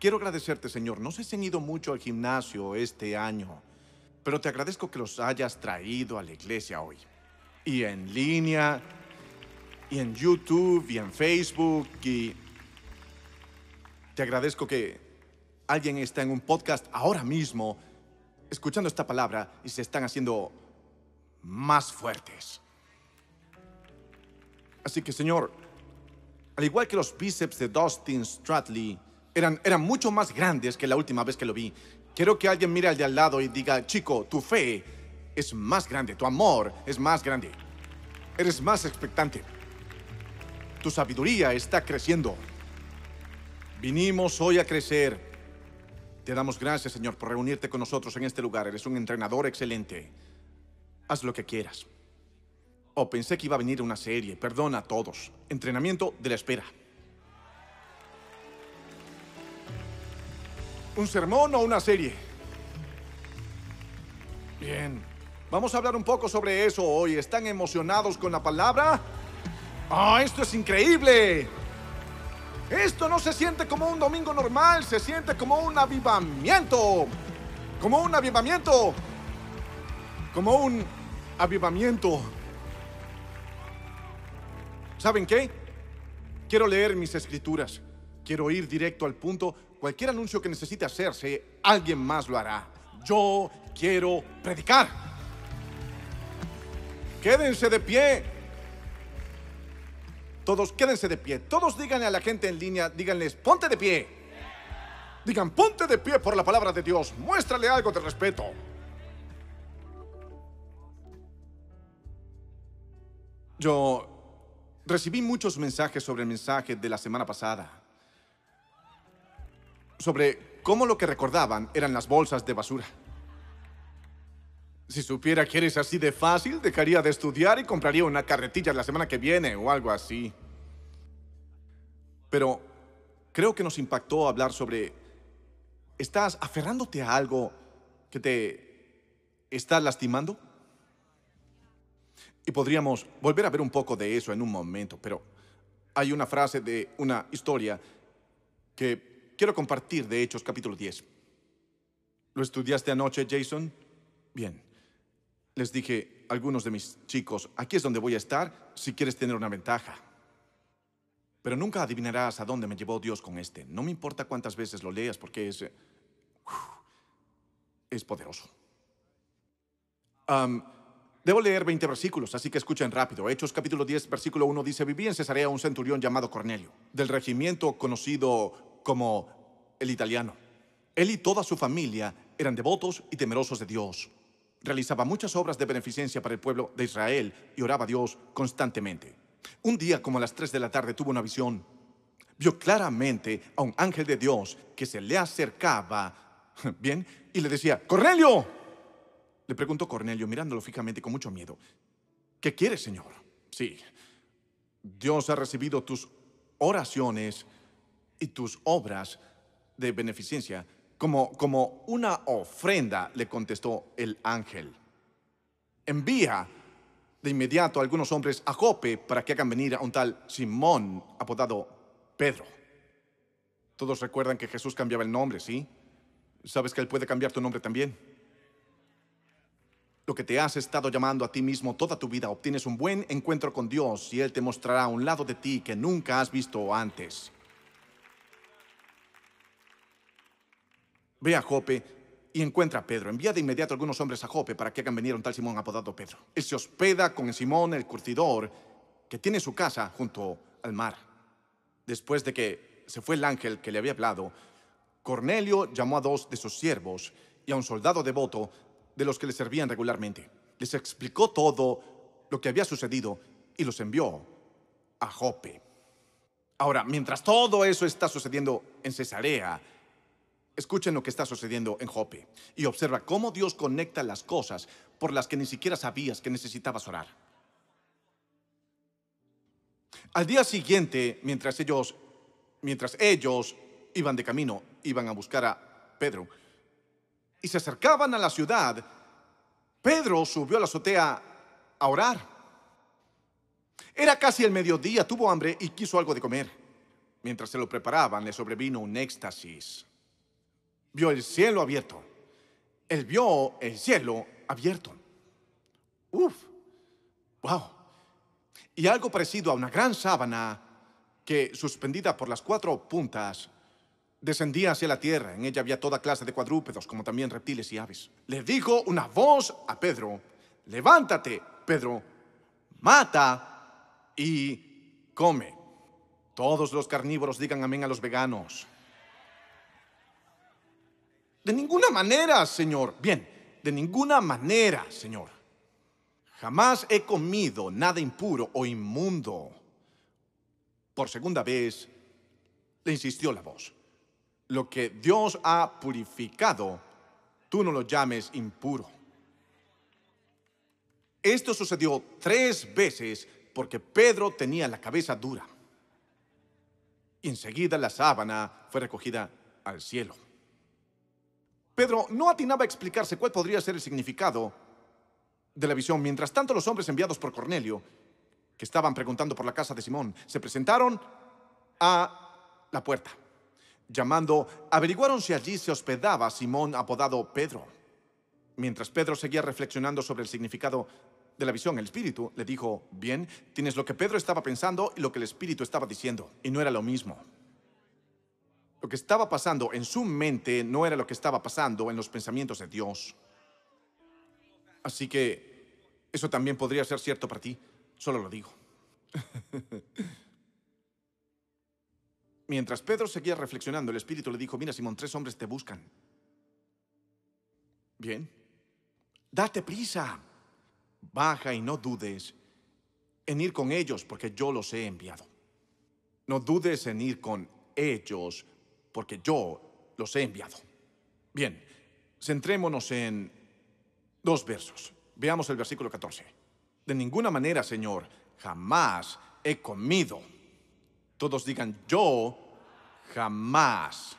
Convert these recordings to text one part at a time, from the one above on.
quiero agradecerte, Señor. No sé si han ido mucho al gimnasio este año, pero te agradezco que los hayas traído a la iglesia hoy. Y en línea, y en YouTube, y en Facebook, y te agradezco que alguien está en un podcast ahora mismo escuchando esta palabra y se están haciendo más fuertes. Así que, Señor, al igual que los bíceps de Dustin Stradley eran, eran mucho más grandes que la última vez que lo vi, quiero que alguien mire al de al lado y diga, chico, tu fe es más grande, tu amor es más grande, eres más expectante, tu sabiduría está creciendo. Vinimos hoy a crecer. Te damos gracias, Señor, por reunirte con nosotros en este lugar. Eres un entrenador excelente. Haz lo que quieras. Oh, pensé que iba a venir una serie. Perdona a todos. Entrenamiento de la espera. ¿Un sermón o una serie? Bien. Vamos a hablar un poco sobre eso hoy. ¿Están emocionados con la palabra? ¡Ah, esto es increíble! Esto no se siente como un domingo normal, se siente como un avivamiento. Como un avivamiento. Como un avivamiento. ¿Saben qué? Quiero leer mis escrituras. Quiero ir directo al punto. Cualquier anuncio que necesite hacerse, alguien más lo hará. Yo quiero predicar. Quédense de pie. Todos quédense de pie. Todos díganle a la gente en línea, díganles, ponte de pie. Digan, ponte de pie por la palabra de Dios. Muéstrale algo de respeto. Yo recibí muchos mensajes sobre el mensaje de la semana pasada. Sobre cómo lo que recordaban eran las bolsas de basura. Si supiera que eres así de fácil, dejaría de estudiar y compraría una carretilla la semana que viene o algo así. Pero creo que nos impactó hablar sobre, ¿estás aferrándote a algo que te está lastimando? Y podríamos volver a ver un poco de eso en un momento, pero hay una frase de una historia que quiero compartir de Hechos capítulo 10. ¿Lo estudiaste anoche, Jason? Bien. Les dije a algunos de mis chicos, aquí es donde voy a estar si quieres tener una ventaja. Pero nunca adivinarás a dónde me llevó Dios con este. No me importa cuántas veces lo leas porque es... eh, es poderoso. Debo leer 20 versículos, así que escuchen rápido. Hechos capítulo 10, versículo 1 dice, vivía en Cesarea un centurión llamado Cornelio, del regimiento conocido como el italiano. Él y toda su familia eran devotos y temerosos de Dios. Realizaba muchas obras de beneficencia para el pueblo de Israel y oraba a Dios constantemente. Un día, como a las 3 de la tarde, tuvo una visión. Vio claramente a un ángel de Dios que se le acercaba, bien, y le decía, Cornelio. Le preguntó Cornelio, mirándolo fijamente con mucho miedo, ¿qué quieres, Señor? Sí, Dios ha recibido tus oraciones y tus obras de beneficencia como, como una ofrenda, le contestó el ángel. Envía de inmediato a algunos hombres a Jope para que hagan venir a un tal Simón, apodado Pedro. Todos recuerdan que Jesús cambiaba el nombre, ¿sí? ¿Sabes que Él puede cambiar tu nombre también? Lo que te has estado llamando a ti mismo toda tu vida, obtienes un buen encuentro con Dios y Él te mostrará un lado de ti que nunca has visto antes. Ve a Jope y encuentra a Pedro. Envía de inmediato algunos hombres a Jope para que hagan venir a un tal Simón apodado Pedro. Él se hospeda con Simón el curtidor, que tiene su casa junto al mar. Después de que se fue el ángel que le había hablado, Cornelio llamó a dos de sus siervos y a un soldado devoto de los que le servían regularmente. Les explicó todo lo que había sucedido y los envió a Jope. Ahora, mientras todo eso está sucediendo en Cesarea, Escuchen lo que está sucediendo en Jope y observa cómo Dios conecta las cosas por las que ni siquiera sabías que necesitabas orar. Al día siguiente, mientras ellos, mientras ellos iban de camino, iban a buscar a Pedro y se acercaban a la ciudad, Pedro subió a la azotea a orar. Era casi el mediodía, tuvo hambre y quiso algo de comer. Mientras se lo preparaban, le sobrevino un éxtasis. Vio el cielo abierto. Él vio el cielo abierto. Uf, wow. Y algo parecido a una gran sábana que, suspendida por las cuatro puntas, descendía hacia la tierra. En ella había toda clase de cuadrúpedos, como también reptiles y aves. Le dijo una voz a Pedro, levántate, Pedro, mata y come. Todos los carnívoros digan amén a los veganos. De ninguna manera, Señor. Bien, de ninguna manera, Señor. Jamás he comido nada impuro o inmundo. Por segunda vez, le insistió la voz. Lo que Dios ha purificado, tú no lo llames impuro. Esto sucedió tres veces porque Pedro tenía la cabeza dura. Y enseguida la sábana fue recogida al cielo. Pedro no atinaba a explicarse cuál podría ser el significado de la visión. Mientras tanto, los hombres enviados por Cornelio, que estaban preguntando por la casa de Simón, se presentaron a la puerta. Llamando, averiguaron si allí se hospedaba Simón apodado Pedro. Mientras Pedro seguía reflexionando sobre el significado de la visión, el espíritu le dijo, bien, tienes lo que Pedro estaba pensando y lo que el espíritu estaba diciendo, y no era lo mismo. Lo que estaba pasando en su mente no era lo que estaba pasando en los pensamientos de Dios. Así que eso también podría ser cierto para ti, solo lo digo. Mientras Pedro seguía reflexionando, el Espíritu le dijo, mira Simón, tres hombres te buscan. Bien, date prisa, baja y no dudes en ir con ellos porque yo los he enviado. No dudes en ir con ellos porque yo los he enviado. Bien, centrémonos en dos versos. Veamos el versículo 14. De ninguna manera, Señor, jamás he comido. Todos digan, yo jamás.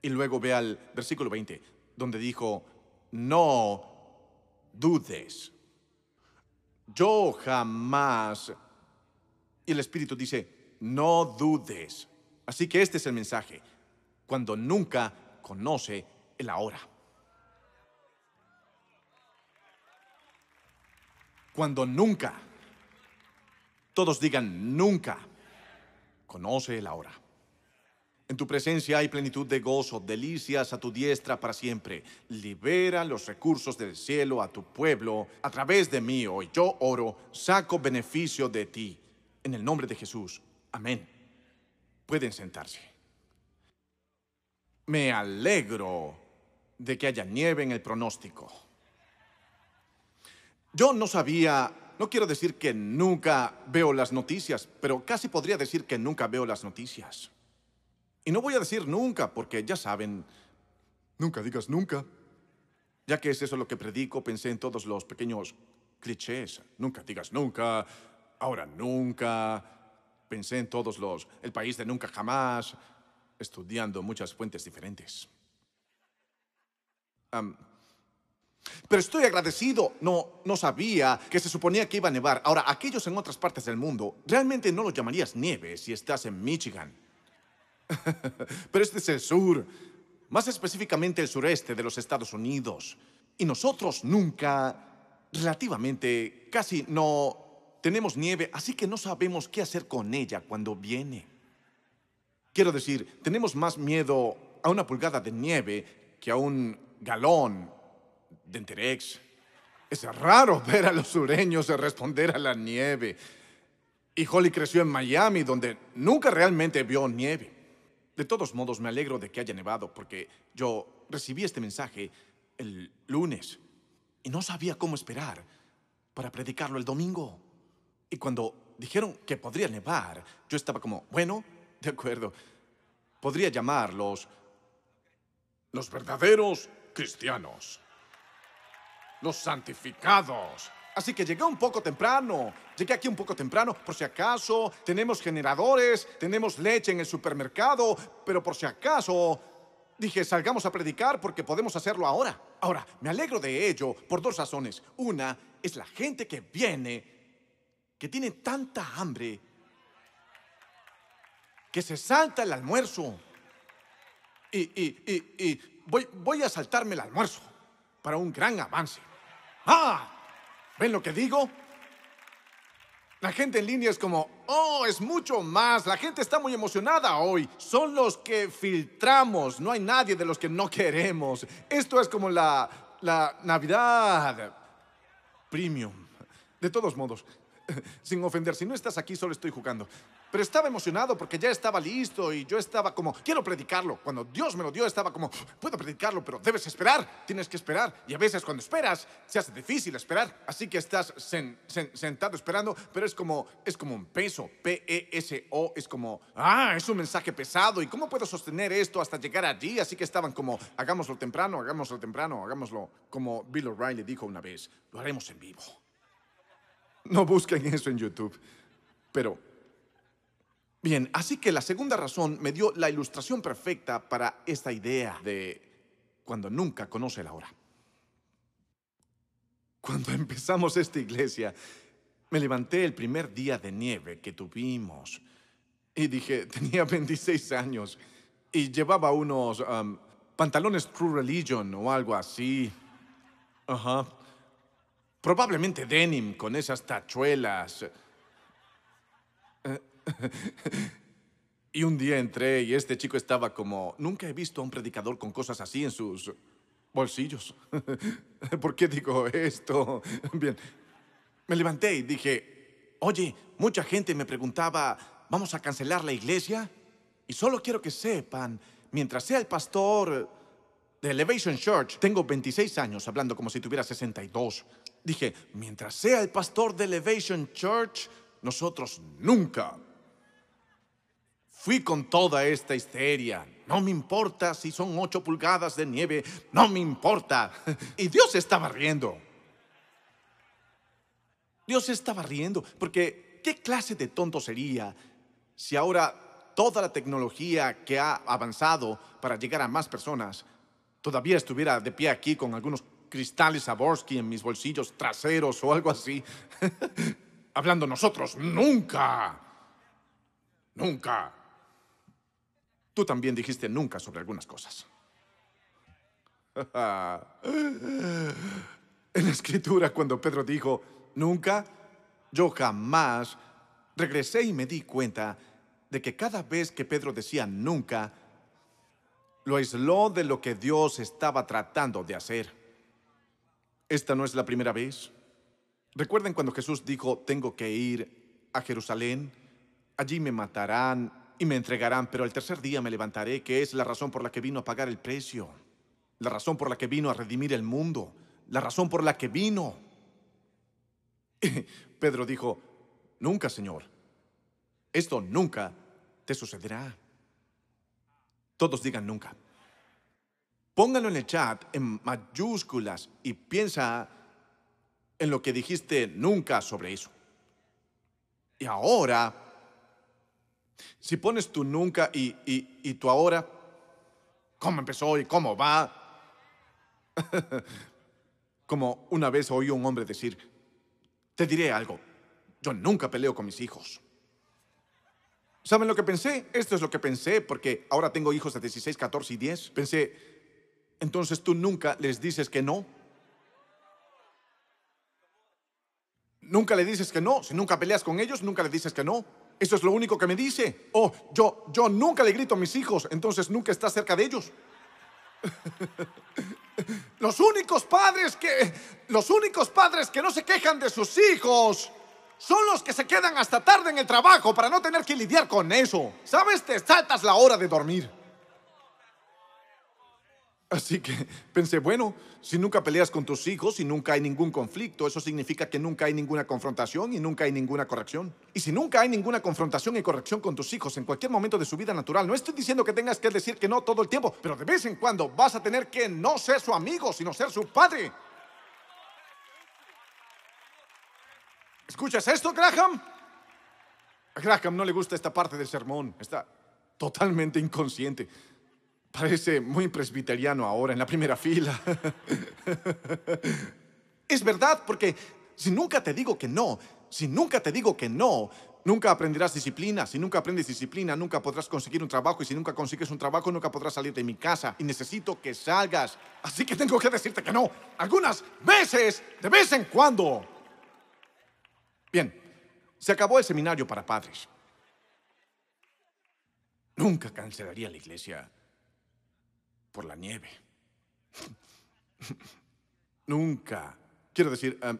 Y luego ve al versículo 20, donde dijo, no dudes. Yo jamás. Y el Espíritu dice, no dudes. Así que este es el mensaje. Cuando nunca conoce el ahora. Cuando nunca, todos digan nunca, conoce el ahora. En tu presencia hay plenitud de gozo, delicias a tu diestra para siempre. Libera los recursos del cielo a tu pueblo a través de mí. Hoy yo oro, saco beneficio de ti. En el nombre de Jesús. Amén. Pueden sentarse. Me alegro de que haya nieve en el pronóstico. Yo no sabía, no quiero decir que nunca veo las noticias, pero casi podría decir que nunca veo las noticias. Y no voy a decir nunca, porque ya saben, nunca digas nunca. Ya que es eso lo que predico, pensé en todos los pequeños clichés. Nunca digas nunca, ahora nunca, Pensé en todos los, el país de nunca jamás, estudiando muchas fuentes diferentes. pero estoy agradecido. No, no sabía que se suponía que iba a nevar. Ahora, aquellos en otras partes del mundo, realmente no lo llamarías nieve si estás en Michigan. pero este es el sur, más específicamente el sureste de los Estados Unidos. Y nosotros nunca, relativamente, casi no tenemos nieve, así que no sabemos qué hacer con ella cuando viene. Quiero decir, tenemos más miedo a una pulgada de nieve que a un galón de Enterex. Es raro ver a los sureños responder a la nieve. Y Holly creció en Miami, donde nunca realmente vio nieve. De todos modos, me alegro de que haya nevado, porque yo recibí este mensaje el lunes y no sabía cómo esperar para predicarlo el domingo. Y cuando dijeron que podría nevar, yo estaba como, bueno, de acuerdo, podría llamarlos los verdaderos cristianos, los santificados. Así que llegué un poco temprano, llegué aquí un poco temprano, por si acaso tenemos generadores, tenemos leche en el supermercado, pero por si acaso dije, salgamos a predicar porque podemos hacerlo ahora. Ahora, me alegro de ello por dos razones. Una es la gente que viene que tiene tanta hambre que se salta el almuerzo. Y, y, y, y voy, voy a saltarme el almuerzo para un gran avance. ¡Ah! ¿Ven lo que digo? La gente en línea es como, oh, es mucho más. La gente está muy emocionada hoy. Son los que filtramos. No hay nadie de los que no queremos. Esto es como la, la Navidad Premium. De todos modos, sin ofender, si no estás aquí solo estoy jugando. Pero estaba emocionado porque ya estaba listo y yo estaba como, quiero predicarlo. Cuando Dios me lo dio estaba como, puedo predicarlo, pero debes esperar, tienes que esperar. Y a veces cuando esperas se hace difícil esperar. Así que estás sentado esperando, pero es como, es como un peso, P-E-S-O, es como, ah, es un mensaje pesado. ¿Y cómo puedo sostener esto hasta llegar allí? Así que estaban como, hagámoslo temprano, hagámoslo temprano, hagámoslo como Bill O'Reilly dijo una vez, lo haremos en vivo. No busquen eso en YouTube, pero Bien, así que la segunda razón me dio la ilustración perfecta para esta idea de cuando nunca conoce la hora. Cuando empezamos esta iglesia, me levanté el primer día de nieve que tuvimos y dije, tenía 26 años y llevaba unos um, pantalones True Religion o algo así. Ajá. Probablemente denim con esas tachuelas. y un día entré y este chico estaba como, nunca he visto a un predicador con cosas así en sus bolsillos. ¿Por qué digo esto? Bien, me levanté y dije, oye, mucha gente me preguntaba, ¿vamos a cancelar la iglesia? Y solo quiero que sepan, mientras sea el pastor de Elevation Church, tengo 26 años hablando como si tuviera 62. Dije, mientras sea el pastor de Elevation Church, nosotros nunca Fui con toda esta histeria. No me importa si son ocho pulgadas de nieve, no me importa. Y Dios estaba riendo. Dios estaba riendo, porque ¿qué clase de tonto sería si ahora toda la tecnología que ha avanzado para llegar a más personas todavía estuviera de pie aquí con algunos cristales Saborsky en mis bolsillos traseros o algo así? Hablando nosotros, nunca, nunca Tú también dijiste nunca sobre algunas cosas. en la escritura, cuando Pedro dijo nunca, yo jamás, regresé y me di cuenta de que cada vez que Pedro decía nunca, lo aisló de lo que Dios estaba tratando de hacer. Esta no es la primera vez. Recuerden cuando Jesús dijo, tengo que ir a Jerusalén, allí me matarán, y me entregarán, pero el tercer día me levantaré, que es la razón por la que vino a pagar el precio, la razón por la que vino a redimir el mundo, la razón por la que vino. Pedro dijo, nunca, Señor, esto nunca te sucederá. Todos digan nunca. Pónganlo en el chat en mayúsculas y piensa en lo que dijiste nunca sobre eso. Y ahora si pones tu nunca y, y, tu ahora, ¿cómo empezó y cómo va? Como una vez oí un hombre decir, te diré algo, yo nunca peleo con mis hijos. ¿Saben lo que pensé? Esto es lo que pensé porque ahora tengo hijos de 16, 14 y 10. Pensé, entonces tú nunca les dices que no. Nunca le dices que no. Si nunca peleas con ellos, nunca le dices que no. Eso es lo único que me dice. Oh, yo, yo nunca le grito a mis hijos, entonces nunca está cerca de ellos. los únicos padres que, los únicos padres que no se quejan de sus hijos son los que se quedan hasta tarde en el trabajo para no tener que lidiar con eso. ¿Sabes? Te saltas la hora de dormir. Así que pensé, bueno, si nunca peleas con tus hijos y nunca hay ningún conflicto, eso significa que nunca hay ninguna confrontación y nunca hay ninguna corrección. Y si nunca hay ninguna confrontación y corrección con tus hijos en cualquier momento de su vida natural, no estoy diciendo que tengas que decir que no todo el tiempo, pero de vez en cuando vas a tener que no ser su amigo, sino ser su padre. ¿Escuchas esto, Graham? A Graham no le gusta esta parte del sermón, está totalmente inconsciente. Parece muy presbiteriano ahora en la primera fila. es verdad, porque si nunca te digo que no, si nunca te digo que no, Nunca aprenderás disciplina. Si nunca aprendes disciplina, nunca podrás conseguir un trabajo. Y si nunca consigues un trabajo, nunca podrás salir de mi casa. Y necesito que salgas. Así que tengo que decirte que no. Algunas veces, de vez en cuando. Bien, se acabó el seminario para padres. Nunca cancelaría la iglesia por la nieve. Nunca. Quiero decir, em,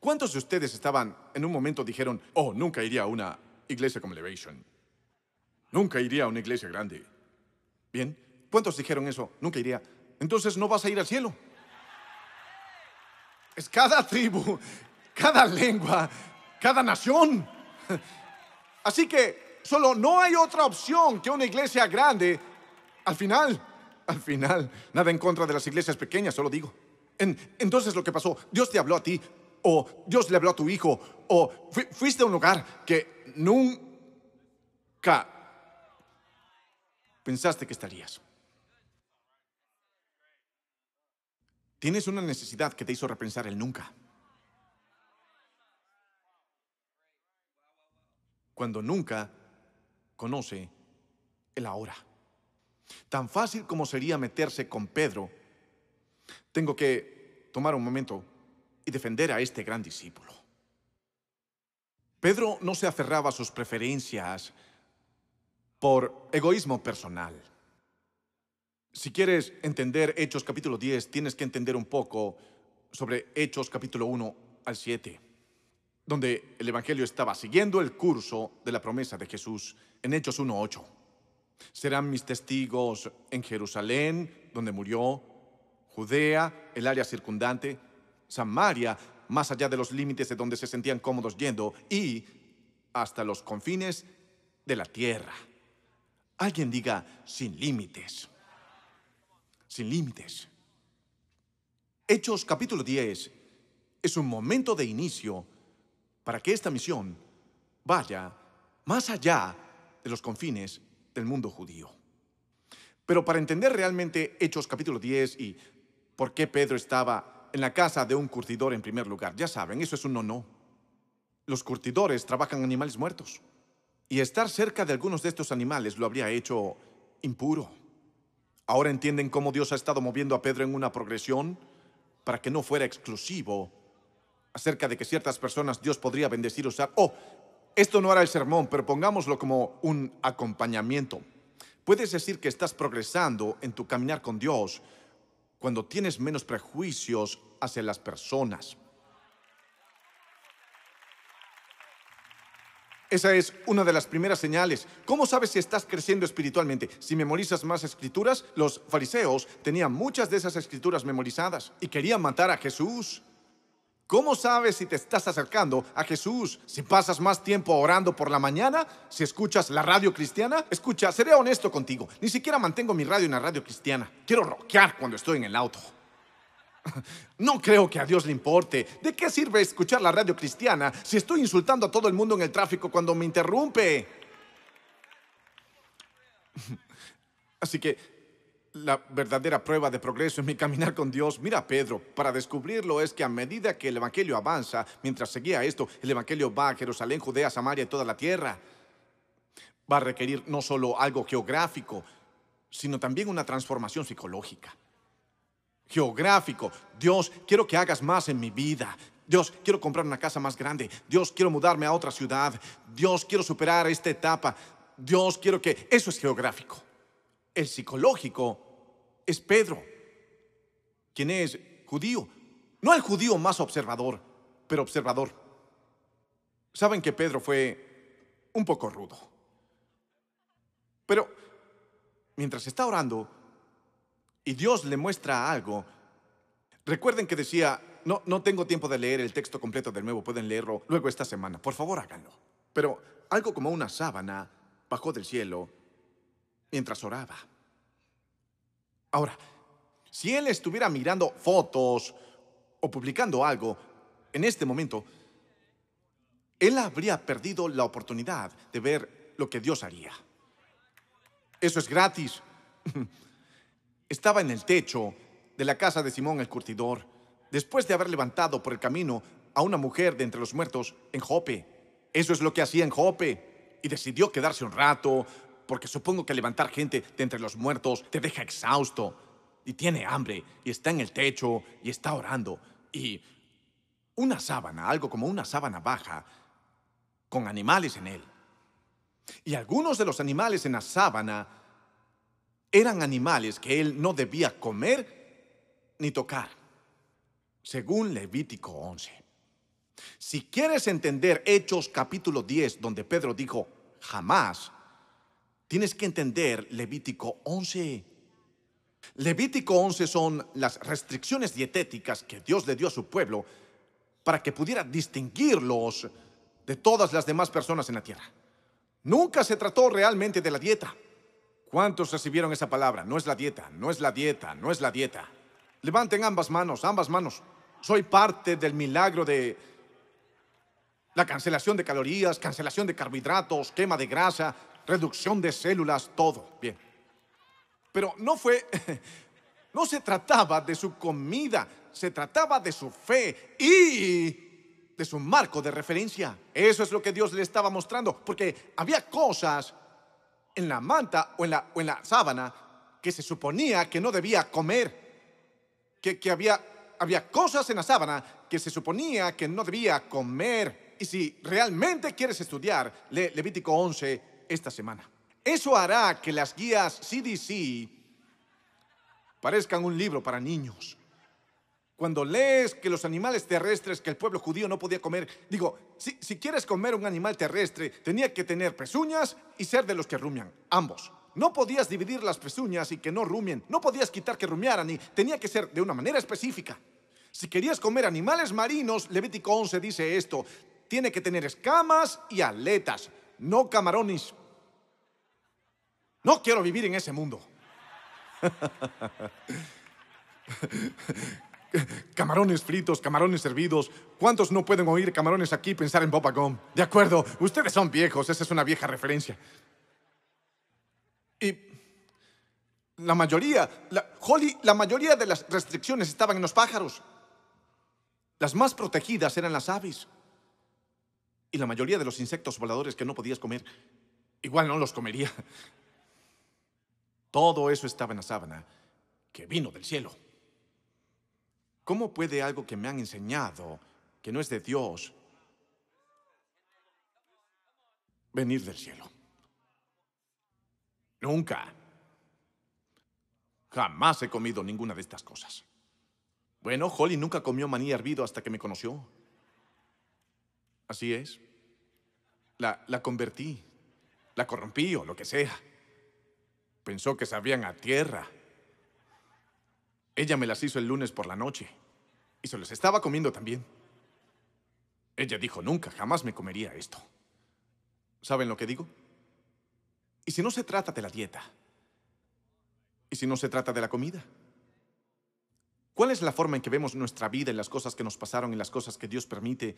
¿cuántos de ustedes estaban en un momento dijeron, oh, nunca iría a una iglesia como Elevation? Nunca iría a una iglesia grande. Bien, ¿cuántos dijeron eso? Nunca iría. Entonces no vas a ir al cielo. Es cada tribu, cada lengua, cada nación. Así que solo no hay otra opción que una iglesia grande. Al final, al final, nada en contra de las iglesias pequeñas, solo digo. entonces lo que pasó, Dios te habló a ti, o Dios le habló a tu hijo, o fuiste a un lugar que nunca pensaste que estarías. Tienes una necesidad que te hizo repensar el nunca. Cuando nunca conoce el ahora. Tan fácil como sería meterse con Pedro, tengo que tomar un momento y defender a este gran discípulo. Pedro no se aferraba a sus preferencias por egoísmo personal. Si quieres entender Hechos capítulo 10, tienes que entender un poco sobre Hechos capítulo 1 al 7, donde el Evangelio estaba siguiendo el curso de la promesa de Jesús en Hechos 1.8. Serán mis testigos en Jerusalén, donde murió, Judea, el área circundante, Samaria, más allá de los límites de donde se sentían cómodos yendo, y hasta los confines de la tierra. Alguien diga, sin límites. Sin límites. Hechos capítulo 10 es un momento de inicio para que esta misión vaya más allá de los confines del mundo judío. Pero para entender realmente Hechos capítulo 10 y por qué Pedro estaba en la casa de un curtidor en primer lugar, ya saben, eso es un no-no. Los curtidores trabajan animales muertos y estar cerca de algunos de estos animales lo habría hecho impuro. Ahora entienden cómo Dios ha estado moviendo a Pedro en una progresión para que no fuera exclusivo acerca de que ciertas personas Dios podría bendecir usar. Oh, esto no era el sermón, pero pongámoslo como un acompañamiento. Puedes decir que estás progresando en tu caminar con Dios cuando tienes menos prejuicios hacia las personas. Esa es una de las primeras señales. ¿Cómo sabes si estás creciendo espiritualmente? Si memorizas más escrituras, los fariseos tenían muchas de esas escrituras memorizadas y querían matar a Jesús. ¿Cómo sabes si te estás acercando a Jesús? Si pasas más tiempo orando por la mañana, si escuchas la radio cristiana. Escucha, seré honesto contigo. Ni siquiera mantengo mi radio en la radio cristiana. Quiero rockear cuando estoy en el auto. No creo que a Dios le importe. ¿De qué sirve escuchar la radio cristiana si estoy insultando a todo el mundo en el tráfico cuando me interrumpe? Así que la verdadera prueba de progreso en mi caminar con Dios. Mira, Pedro, para descubrirlo es que a medida que el Evangelio avanza, mientras seguía esto, el Evangelio va a Jerusalén, Judea, Samaria y toda la tierra. Va a requerir no solo algo geográfico, sino también una transformación psicológica. Geográfico. Dios, quiero que hagas más en mi vida. Dios, quiero comprar una casa más grande. Dios, quiero mudarme a otra ciudad. Dios, quiero superar esta etapa. Dios, quiero que... Eso es geográfico. El psicológico es Pedro, quien es judío. No el judío más observador, pero observador. Saben que Pedro fue un poco rudo. Pero mientras está orando y Dios le muestra algo, recuerden que decía, no, no tengo tiempo de leer el texto completo de nuevo, pueden leerlo luego esta semana, por favor háganlo. Pero algo como una sábana bajó del cielo mientras oraba. Ahora, si él estuviera mirando fotos o publicando algo en este momento, él habría perdido la oportunidad de ver lo que Dios haría. Eso es gratis. Estaba en el techo de la casa de Simón el curtidor, después de haber levantado por el camino a una mujer de entre los muertos en Jope. Eso es lo que hacía en Jope. Y decidió quedarse un rato, porque supongo que levantar gente de entre los muertos te deja exhausto. Y tiene hambre, y está en el techo, y está orando. Y una sábana, algo como una sábana baja, con animales en él. Y algunos de los animales en la sábana eran animales que él no debía comer ni tocar, según Levítico 11. Si quieres entender Hechos capítulo 10, donde Pedro dijo, jamás, tienes que entender Levítico 11. Levítico 11 son las restricciones dietéticas que Dios le dio a su pueblo para que pudiera distinguirlos de todas las demás personas en la tierra. Nunca se trató realmente de la dieta. ¿Cuántos recibieron esa palabra? No es la dieta, no es la dieta, no es la dieta. Levanten ambas manos, ambas manos. Soy parte del milagro de la cancelación de calorías, cancelación de carbohidratos, quema de grasa, reducción de células, todo. Bien. Pero no fue, no se trataba de su comida, se trataba de su fe y de su marco de referencia. Eso es lo que Dios le estaba mostrando, porque había cosas en la manta o en la, o en la sábana que se suponía que no debía comer, que, que había, había cosas en la sábana que se suponía que no debía comer. Y si realmente quieres estudiar, Levítico 11 esta semana. Eso hará que las guías CDC parezcan un libro para niños. Cuando lees que los animales terrestres que el pueblo judío no podía comer, digo, si, quieres comer un animal terrestre, tenía que tener pezuñas y ser de los que rumian, ambos. No podías dividir las pezuñas y que no rumien, no podías quitar que rumiaran y tenía que ser de una manera específica. Si querías comer animales marinos, Levítico 11 dice esto, tiene que tener escamas y aletas, no camarones. No quiero vivir en ese mundo. Camarones fritos, camarones servidos. ¿Cuántos no pueden oír camarones aquí pensar en Boba Gum? De acuerdo, ustedes son viejos, esa es una vieja referencia. Y la mayoría, Holly, la mayoría de las restricciones estaban en los pájaros. Las más protegidas eran las aves. Y la mayoría de los insectos voladores que no podías comer, igual no los comería. Todo eso estaba en la sábana que vino del cielo. ¿Cómo puede algo que me han enseñado, que no es de Dios, venir del cielo? Nunca. Jamás he comido ninguna de estas cosas. Bueno, Holly nunca comió maní hervido hasta que me conoció. Así es. La, la convertí, la corrompí o lo que sea. Pensó que sabían a tierra. Ella me las hizo el lunes por la noche y se los estaba comiendo también. Ella dijo, nunca, jamás me comería esto. ¿Saben lo que digo? ¿Y si no se trata de la dieta? ¿Y si no se trata de la comida? ¿Cuál es la forma en que vemos nuestra vida en las cosas que nos pasaron y las cosas que Dios permite?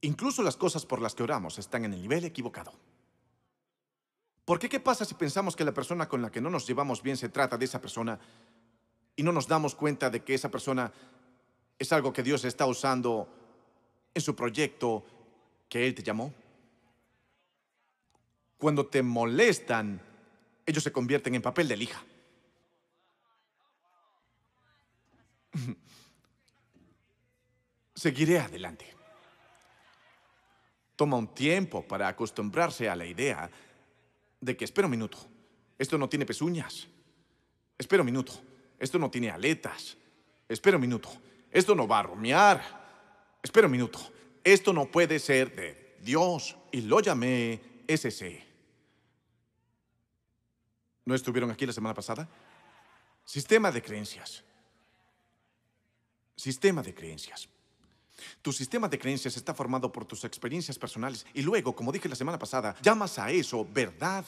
Incluso las cosas por las que oramos están en el nivel equivocado. ¿Por qué qué pasa si pensamos que la persona con la que no nos llevamos bien se trata de esa persona y no nos damos cuenta de que esa persona es algo que Dios está usando en su proyecto que Él te llamó. Cuando te molestan, ellos se convierten en papel de lija. Seguiré adelante. Toma un tiempo para acostumbrarse a la idea de que, espera un minuto, esto no tiene pezuñas. Espera un minuto, esto no tiene aletas. Espera un minuto. Esto no va a rumiar. Espera un minuto. Esto no puede ser de Dios. Y lo llamé SC. ¿No estuvieron aquí la semana pasada? Sistema de creencias. Sistema de creencias. Tu sistema de creencias está formado por tus experiencias personales y luego, como dije la semana pasada, llamas a eso verdad.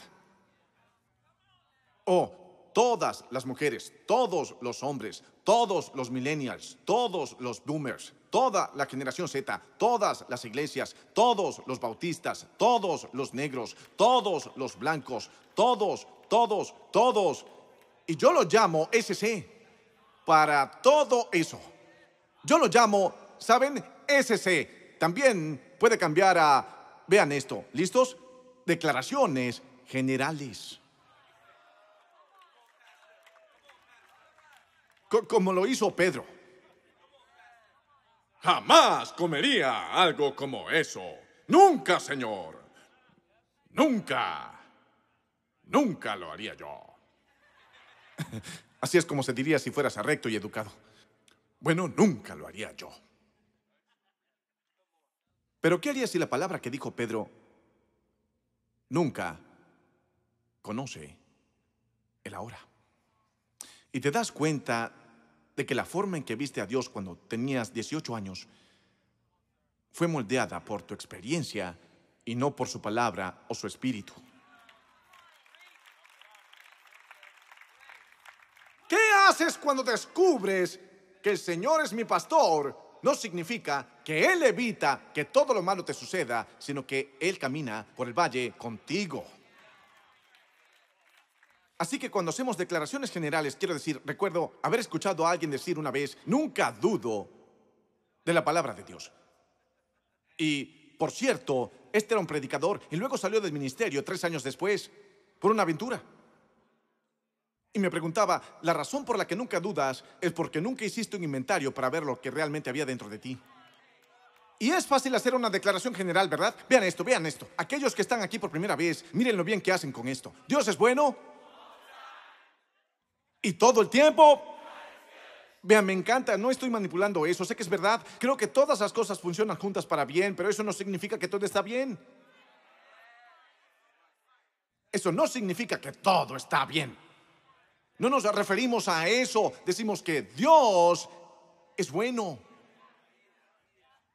O todas las mujeres, todos los hombres, todos los millennials, todos los boomers, toda la generación Z, todas las iglesias, todos los bautistas, todos los negros, todos los blancos, todos, todos, todos. Y yo lo llamo SC para todo eso. Yo lo llamo, ¿saben? SC. También puede cambiar a Vean esto, ¿listos? Declaraciones generales. Co- como lo hizo Pedro. Jamás comería algo como eso. Nunca, señor. Nunca. Nunca lo haría yo. Así es como se diría si fueras recto y educado. Bueno, nunca lo haría yo. Pero ¿qué haría si la palabra que dijo Pedro nunca conoce el ahora? Y te das cuenta de que la forma en que viste a Dios cuando tenías 18 años fue moldeada por tu experiencia y no por su palabra o su espíritu. ¿Qué haces cuando descubres que el Señor es mi pastor? No significa que Él evita que todo lo malo te suceda, sino que Él camina por el valle contigo. Así que cuando hacemos declaraciones generales, quiero decir, recuerdo haber escuchado a alguien decir una vez, nunca dudo de la palabra de Dios. Y, por cierto, este era un predicador y luego salió del ministerio tres años después por una aventura. Y me preguntaba, la razón por la que nunca dudas es porque nunca hiciste un inventario para ver lo que realmente había dentro de ti. Y es fácil hacer una declaración general, ¿verdad? Vean esto, vean esto. Aquellos que están aquí por primera vez, miren lo bien que hacen con esto. Dios es bueno. Y todo el tiempo. Vean, me encanta, no estoy manipulando eso, sé que es verdad. Creo que todas las cosas funcionan juntas para bien, pero eso no significa que todo está bien. Eso no significa que todo está bien. No nos referimos a eso. Decimos que Dios es bueno.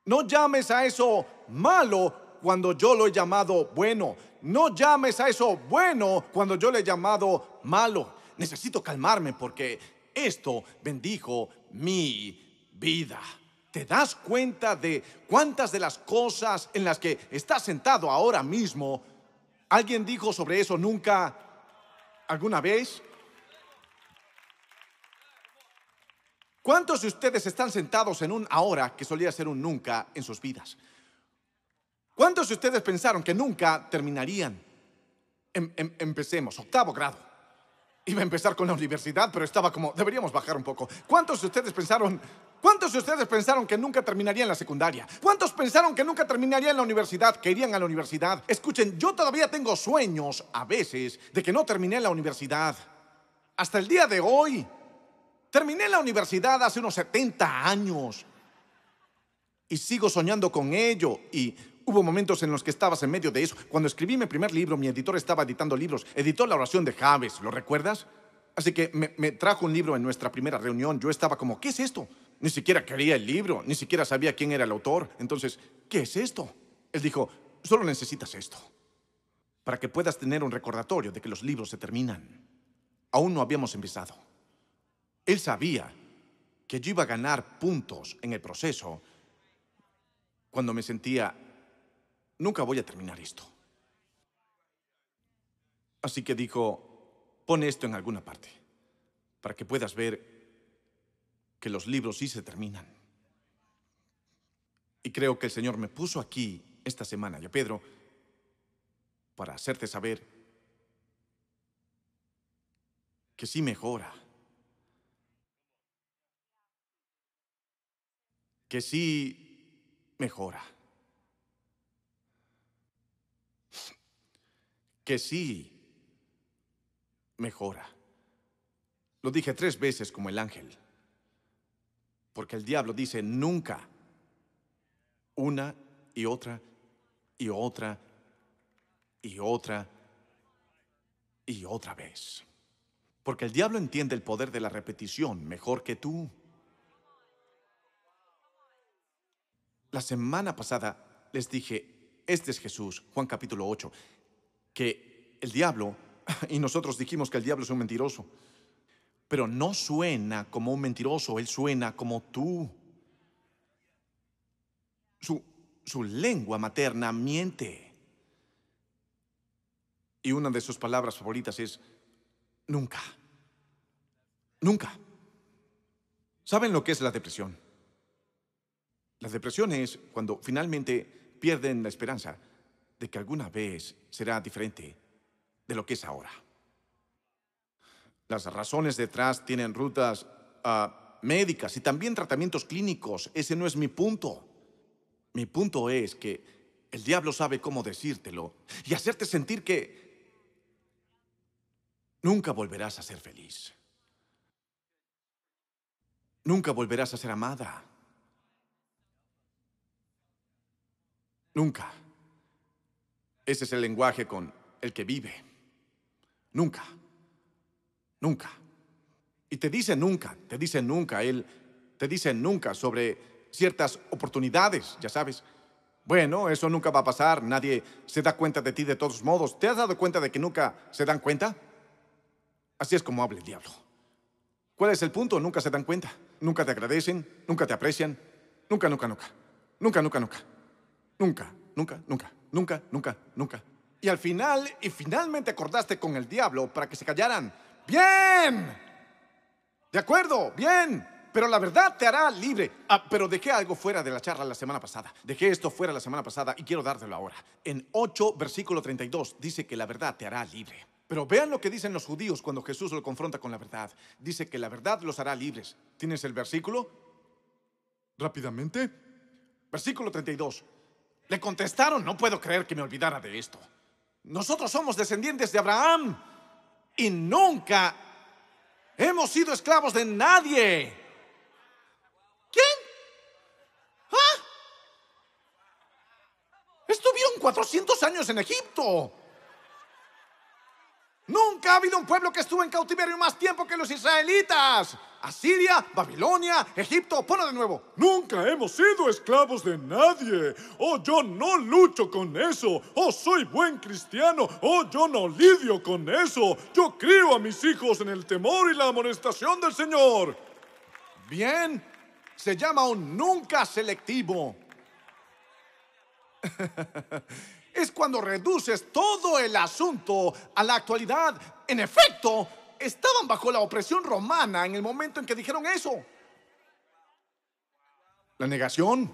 No llames a eso malo cuando yo lo he llamado bueno. No llames a eso bueno cuando yo lo he llamado malo. Necesito calmarme porque esto bendijo mi vida. ¿Te das cuenta de cuántas de las cosas en las que estás sentado ahora mismo, alguien dijo sobre eso nunca, alguna vez? ¿Cuántos de ustedes están sentados en un ahora que solía ser un nunca en sus vidas? ¿Cuántos de ustedes pensaron que nunca terminarían? Em- em- empecemos, octavo grado. Iba a empezar con la universidad, pero estaba como, deberíamos bajar un poco. ¿Cuántos de ustedes pensaron, cuántos de ustedes pensaron que nunca terminarían la secundaria? ¿Cuántos pensaron que nunca terminarían la universidad, que irían a la universidad? Escuchen, yo todavía tengo sueños a veces de que no terminé la universidad. Hasta el día de hoy. Terminé la universidad hace unos 70 años y sigo soñando con ello. Y hubo momentos en los que estabas en medio de eso. Cuando escribí mi primer libro, mi editor estaba editando libros. Editó la oración de Javes, ¿lo recuerdas? Así que me, me trajo un libro en nuestra primera reunión. Yo estaba como, ¿qué es esto? Ni siquiera quería el libro, ni siquiera sabía quién era el autor. Entonces, ¿qué es esto? Él dijo, solo necesitas esto. Para que puedas tener un recordatorio de que los libros se terminan. Aún no habíamos empezado. Él sabía que yo iba a ganar puntos en el proceso cuando me sentía, nunca voy a terminar esto. Así que dijo, pon esto en alguna parte, para que puedas ver que los libros sí se terminan. Y creo que el Señor me puso aquí esta semana, y a Pedro, para hacerte saber que sí mejora. Que sí mejora. Que sí mejora. Lo dije tres veces como el ángel. Porque el diablo dice nunca. Una y otra y otra y otra y otra vez. Porque el diablo entiende el poder de la repetición mejor que tú. La semana pasada les dije, este es Jesús, Juan capítulo 8, que el diablo, y nosotros dijimos que el diablo es un mentiroso, pero no suena como un mentiroso, él suena como tú. Su, su lengua materna miente. Y una de sus palabras favoritas es, nunca, nunca. ¿Saben lo que es la depresión? La depresión es cuando finalmente pierden la esperanza de que alguna vez será diferente de lo que es ahora. Las razones detrás tienen rutas ah, médicas y también tratamientos clínicos. Ese no es mi punto. Mi punto es que el diablo sabe cómo decírtelo y hacerte sentir que nunca volverás a ser feliz. Nunca volverás a ser amada. Nunca. Ese es el lenguaje con el que vive. Nunca. Nunca. Y te dice nunca, te dice nunca, él te dice nunca sobre ciertas oportunidades, ya sabes. Bueno, eso nunca va a pasar, nadie se da cuenta de ti de todos modos. ¿Te has dado cuenta de que nunca se dan cuenta? Así es como habla el diablo. ¿Cuál es el punto? Nunca se dan cuenta, nunca te agradecen, nunca te aprecian, nunca, nunca, nunca, nunca, nunca, nunca, nunca, nunca, nunca, nunca, nunca, nunca. Y al final, y finalmente acordaste con el diablo para que se callaran. Bien. De acuerdo, bien. Pero la verdad te hará libre. Ah, pero dejé algo fuera de la charla la semana pasada. Dejé esto fuera la semana pasada y quiero dártelo ahora. En 8, versículo 32, dice que la verdad te hará libre. Pero vean lo que dicen los judíos cuando Jesús lo confronta con la verdad. Dice que la verdad los hará libres. ¿Tienes el versículo? Rápidamente. Versículo 32. Le contestaron, no puedo creer que me olvidara de esto. Nosotros somos descendientes de Abraham y nunca hemos sido esclavos de nadie. ¿Quién? ¿Ah? Estuvieron 400 años en Egipto. Nunca ha habido un pueblo que estuvo en cautiverio más tiempo que los israelitas. Asiria, Babilonia, Egipto, ponlo de nuevo. Nunca hemos sido esclavos de nadie. Oh, yo no lucho con eso. Oh, soy buen cristiano. Oh, yo no lidio con eso. Yo crío a mis hijos en el temor y la amonestación del Señor. Bien, se llama un nunca selectivo. es cuando reduces todo el asunto a la actualidad. En efecto, estaban bajo la opresión romana en el momento en que dijeron eso. La negación.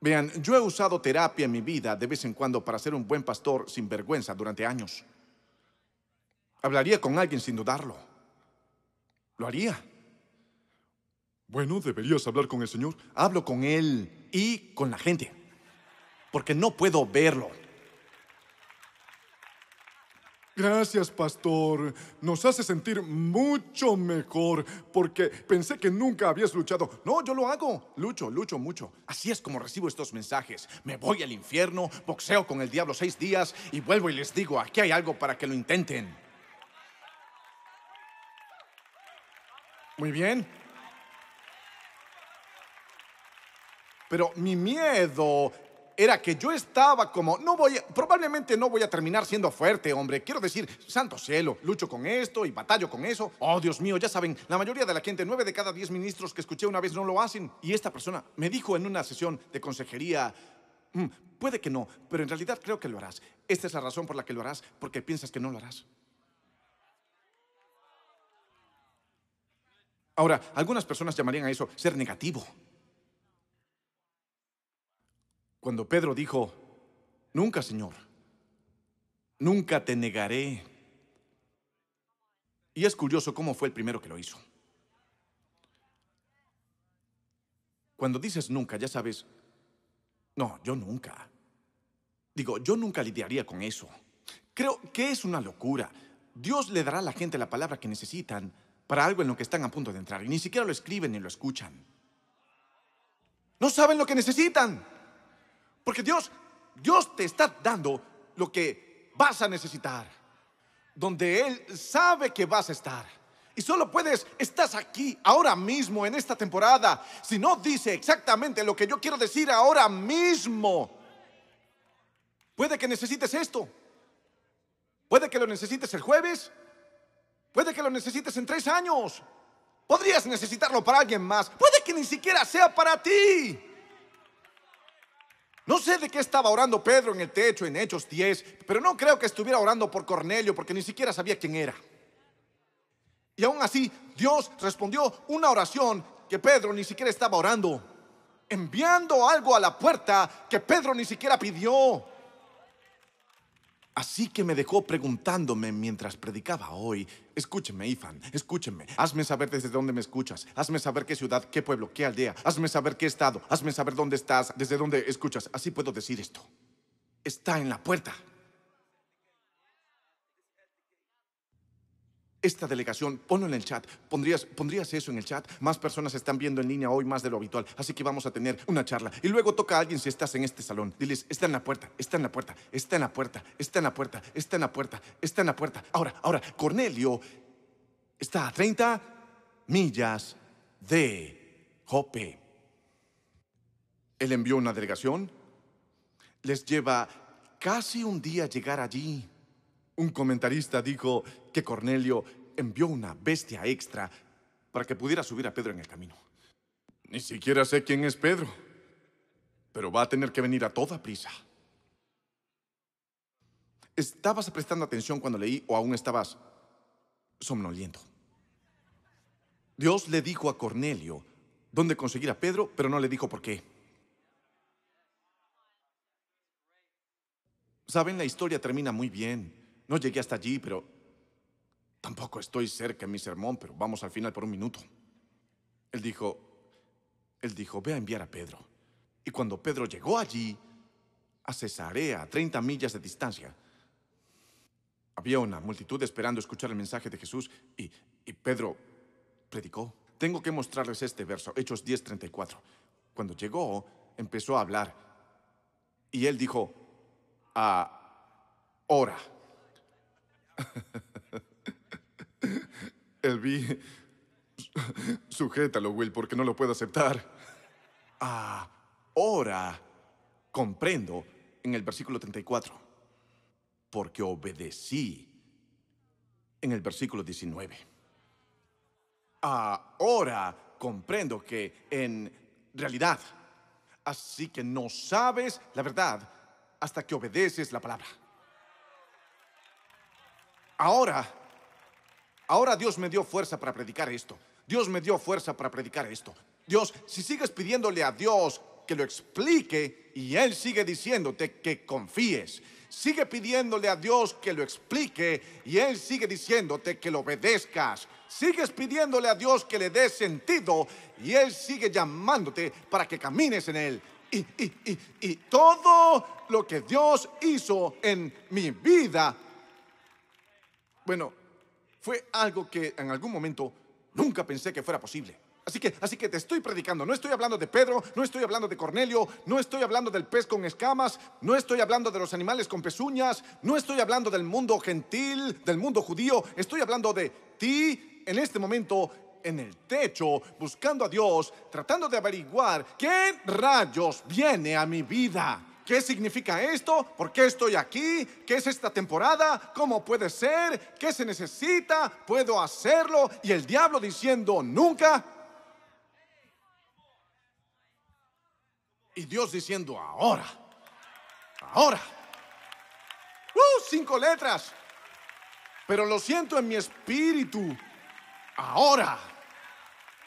Vean, yo he usado terapia en mi vida de vez en cuando para ser un buen pastor sin vergüenza durante años. Hablaría con alguien sin dudarlo. Lo haría. Bueno, deberías hablar con el Señor. Hablo con Él y con la gente, porque no puedo verlo. Gracias, pastor. Nos hace sentir mucho mejor porque pensé que nunca habías luchado. No, yo lo hago. Lucho, lucho mucho. Así es como recibo estos mensajes. Me voy al infierno, boxeo con el diablo seis días y vuelvo y les digo, aquí hay algo para que lo intenten. Muy bien. Pero mi miedo era que yo estaba como, no voy, probablemente no voy a terminar siendo fuerte, hombre. Quiero decir, santo cielo, lucho con esto y batallo con eso. Oh, Dios mío, ya saben, la mayoría de la gente, nueve de cada diez ministros que escuché una vez no lo hacen. Y esta persona me dijo en una sesión de consejería, mm, puede que no, pero en realidad creo que lo harás. Esta es la razón por la que lo harás, porque piensas que no lo harás. Ahora, algunas personas llamarían a eso ser negativo. Cuando Pedro dijo, nunca, Señor, nunca te negaré. Y es curioso cómo fue el primero que lo hizo. Cuando dices nunca, ya sabes, no, yo nunca. Digo, yo nunca lidiaría con eso. Creo que es una locura. Dios le dará a la gente la palabra que necesitan para algo en lo que están a punto de entrar y ni siquiera lo escriben ni lo escuchan. No saben lo que necesitan. Porque Dios, Dios te está dando lo que vas a necesitar. Donde Él sabe que vas a estar. Y solo puedes, estás aquí ahora mismo en esta temporada. Si no dice exactamente lo que yo quiero decir ahora mismo. Puede que necesites esto. Puede que lo necesites el jueves. Puede que lo necesites en tres años. Podrías necesitarlo para alguien más. Puede que ni siquiera sea para ti. No sé de qué estaba orando Pedro en el techo en Hechos 10, pero no creo que estuviera orando por Cornelio porque ni siquiera sabía quién era. Y aún así, Dios respondió una oración que Pedro ni siquiera estaba orando. enviando algo a la puerta que Pedro ni siquiera pidió. Así que me dejó preguntándome mientras predicaba hoy. Escúcheme, Ifan, escúcheme. Hazme saber desde dónde me escuchas. Hazme saber qué ciudad, qué pueblo, qué aldea. Hazme saber qué estado. Hazme saber dónde estás, desde dónde escuchas. Así puedo decir esto. Está en la puerta. Esta delegación, ponlo en el chat. ¿Pondrías, ¿Pondrías eso en el chat? Más personas están viendo en línea hoy más de lo habitual, así que vamos a tener una charla. Y luego toca a alguien si estás en este salón. Diles, está en la puerta, está en la puerta, está en la puerta, está en la puerta, está en la puerta, está en la puerta. Ahora, ahora, Cornelio está a 30 millas de Jope. Él envió una delegación. Les lleva casi un día llegar allí. Un comentarista dijo que Cornelio envió una bestia extra para que pudiera subir a Pedro en el camino. Ni siquiera sé quién es Pedro, pero va a tener que venir a toda prisa. ¿Estabas prestando atención cuando leí o aún estabas somnoliento? Dios le dijo a Cornelio dónde conseguir a Pedro, pero no le dijo por qué. Saben, la historia termina muy bien. No llegué hasta allí, pero tampoco estoy cerca en mi sermón, pero vamos al final por un minuto. Él dijo, él dijo, ve a enviar a Pedro. Y cuando Pedro llegó allí, a Cesarea, a 30 millas de distancia, había una multitud esperando escuchar el mensaje de Jesús y, Pedro predicó. Tengo que mostrarles este verso, Hechos 10:34. Cuando llegó, empezó a hablar y él dijo, ahora. El vi. Sujétalo, Will, porque no lo puedo aceptar. Ahora comprendo en el versículo 34. Porque obedecí en el versículo 19. Ahora comprendo que en realidad, así que no sabes la verdad hasta que obedeces la palabra. Ahora, ahora Dios me dio fuerza para predicar esto. Dios me dio fuerza para predicar esto. Dios, si sigues pidiéndole a Dios que lo explique y Él sigue diciéndote que confíes, sigue pidiéndole a Dios que lo explique y Él sigue diciéndote que lo obedezcas. Sigues pidiéndole a Dios que le dé sentido y Él sigue llamándote para que camines en Él. Y, y, y, y todo lo que Dios hizo en mi vida bueno, fue algo que en algún momento nunca pensé que fuera posible. Así que, así que te estoy predicando. No estoy hablando de Pedro, no estoy hablando de Cornelio, no estoy hablando del pez con escamas, no estoy hablando de los animales con pezuñas, no estoy hablando del mundo gentil, del mundo judío. Estoy hablando de ti en este momento en el techo, buscando a Dios, tratando de averiguar qué rayos viene a mi vida. ¿Qué significa esto? ¿Por qué estoy aquí? ¿Qué es esta temporada? ¿Cómo puede ser? ¿Qué se necesita? ¿Puedo hacerlo? Y el diablo diciendo, nunca. Y Dios diciendo, ahora. Ahora. ¡Uh! Cinco letras. Pero lo siento en mi espíritu. Ahora.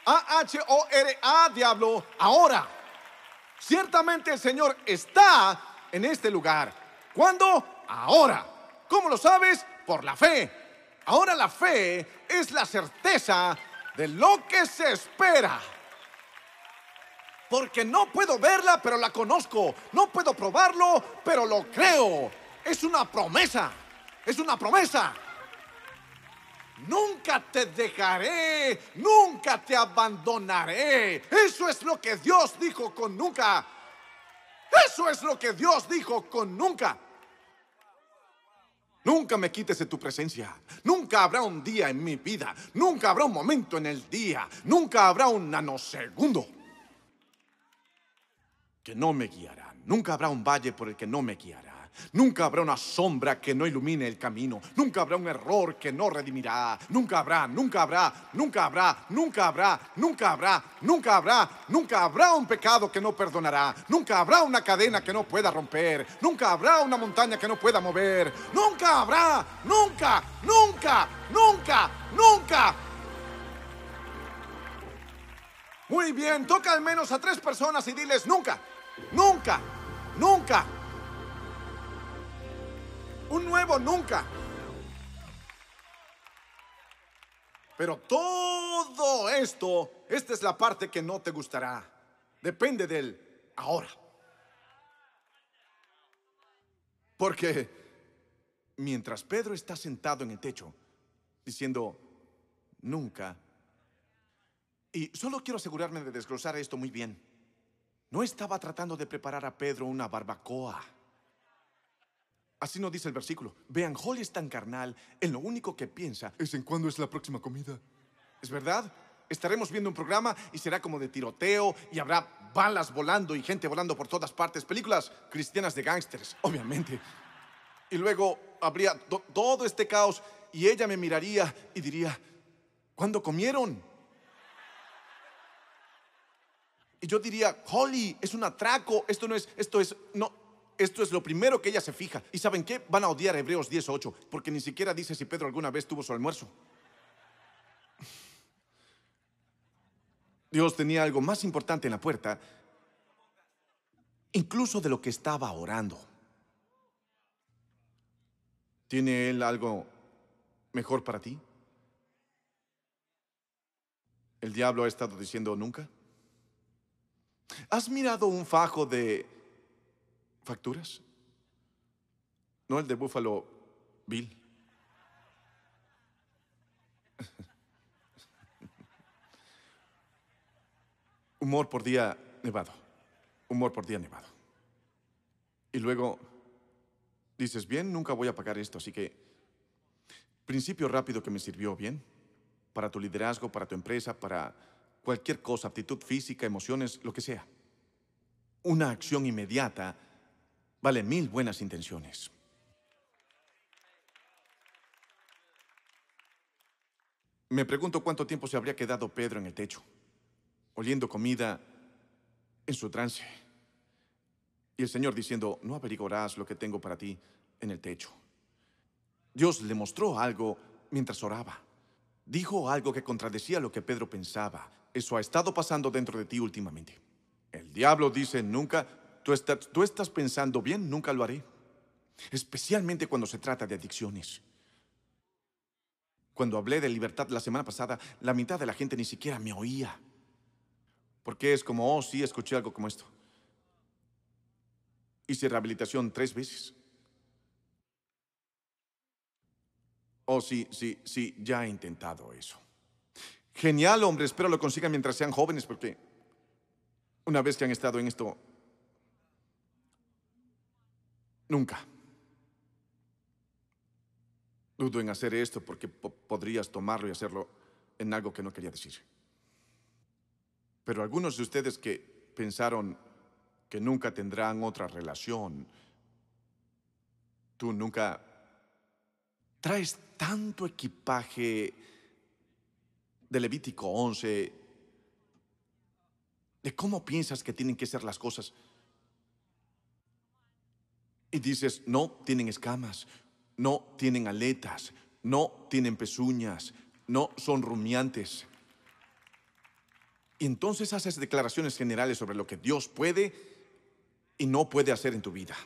A-H-O-R-A, diablo. Ahora. Ciertamente el Señor está en este lugar. ¿Cuándo? Ahora. ¿Cómo lo sabes? Por la fe. Ahora la fe es la certeza de lo que se espera. Porque no puedo verla, pero la conozco. No puedo probarlo, pero lo creo. Es una promesa. Es una promesa. Nunca te dejaré, nunca te abandonaré. Eso es lo que Dios dijo con nunca. Eso es lo que Dios dijo con nunca. Nunca me quites de tu presencia. Nunca habrá un día en mi vida. Nunca habrá un momento en el día. Nunca habrá un nanosegundo que no me guiará. Nunca habrá un valle por el que no me guiará. Nunca habrá una sombra que no ilumine el camino. Nunca habrá un error que no redimirá. Nunca habrá, nunca habrá, nunca habrá, nunca habrá, nunca habrá, nunca habrá, nunca habrá un pecado que no perdonará. Nunca habrá una cadena que no pueda romper. Nunca habrá una montaña que no pueda mover. Nunca habrá, nunca, nunca, nunca, nunca. Muy bien, toca al menos a tres personas y diles nunca, nunca, nunca. Un nuevo nunca. Pero todo esto, esta es la parte que no te gustará. Depende del ahora. Porque mientras Pedro está sentado en el techo, diciendo, nunca, y solo quiero asegurarme de desglosar esto muy bien, no estaba tratando de preparar a Pedro una barbacoa. Así no dice el versículo. Vean, Holly es tan carnal, en lo único que piensa ¿Es en cuándo es la próxima comida? ¿Es verdad? Estaremos viendo un programa y será como de tiroteo y habrá balas volando y gente volando por todas partes. Películas cristianas de gángsters, obviamente. Y luego habría to- todo este caos y ella me miraría y diría, ¿cuándo comieron? Y yo diría, Holly, es un atraco, esto no es, esto es, no, esto es lo primero que ella se fija. ¿Y saben qué? Van a odiar a Hebreos 18, porque ni siquiera dice si Pedro alguna vez tuvo su almuerzo. Dios tenía algo más importante en la puerta, incluso de lo que estaba orando. ¿Tiene Él algo mejor para ti? ¿El diablo ha estado diciendo nunca? ¿Has mirado un fajo de facturas? No el de Buffalo Bill. Humor por día nevado. Humor por día nevado. Y luego dices, bien, nunca voy a pagar esto, así que principio rápido que me sirvió bien para tu liderazgo, para tu empresa, para cualquier cosa, aptitud física, emociones, lo que sea. Una acción inmediata vale mil buenas intenciones. Me pregunto cuánto tiempo se habría quedado Pedro en el techo, oliendo comida en su trance. Y el Señor diciendo, no averiguarás lo que tengo para ti en el techo. Dios le mostró algo mientras oraba. Dijo algo que contradecía lo que Pedro pensaba. Eso ha estado pasando dentro de ti últimamente. El diablo dice, nunca, tú estás, tú estás pensando bien, nunca lo haré. Especialmente cuando se trata de adicciones. Cuando hablé de libertad la semana pasada, la mitad de la gente ni siquiera me oía. Porque es como, oh, sí, escuché algo como esto. Hice rehabilitación tres veces. Oh, sí, sí, sí, ya he intentado eso. Genial, hombre, espero lo consigan mientras sean jóvenes, porque una vez que han estado en esto, nunca. Dudo en hacer esto porque po- podrías tomarlo y hacerlo en algo que no quería decir. Pero algunos de ustedes que pensaron que nunca tendrán otra relación, tú nunca traes tanto equipaje de Levítico 11, de cómo piensas que tienen que ser las cosas. Y dices, no tienen escamas, no tienen aletas, no tienen pezuñas, no son rumiantes. Y entonces haces declaraciones generales sobre lo que Dios puede y no puede hacer en tu vida.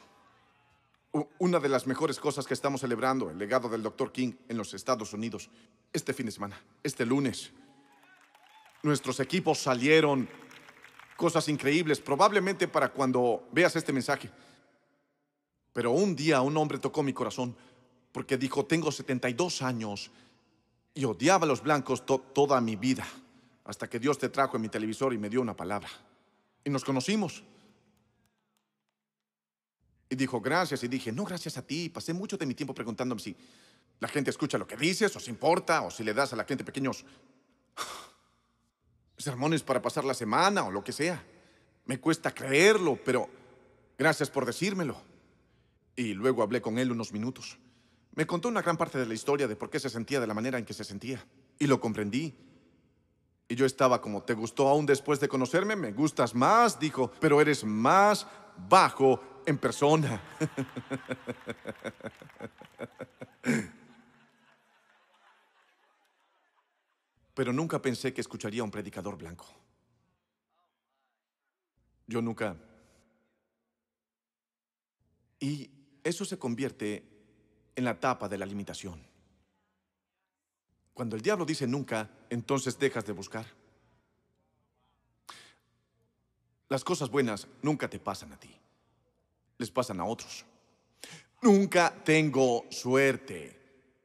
Una de las mejores cosas que estamos celebrando, el legado del Dr. King en los Estados Unidos, este fin de semana, este lunes. Nuestros equipos salieron cosas increíbles, probablemente para cuando veas este mensaje. Pero un día un hombre tocó mi corazón porque dijo, tengo 72 años y odiaba a los blancos to- toda mi vida, hasta que Dios te trajo en mi televisor y me dio una palabra. Y nos conocimos. Y dijo, gracias. Y dije, no, gracias a ti. Pasé mucho de mi tiempo preguntándome si la gente escucha lo que dices, o si importa, o si le das a la gente pequeños sermones para pasar la semana, o lo que sea. Me cuesta creerlo, pero gracias por decírmelo. Y luego hablé con él unos minutos. Me contó una gran parte de la historia de por qué se sentía de la manera en que se sentía. Y lo comprendí. Y yo estaba como, ¿te gustó aún después de conocerme? Me gustas más, dijo, pero eres más bajo en persona. Pero nunca pensé que escucharía a un predicador blanco. Yo nunca. Y eso se convierte en la tapa de la limitación. Cuando el diablo dice nunca, entonces dejas de buscar. Las cosas buenas nunca te pasan a ti, les pasan a otros. Nunca tengo suerte,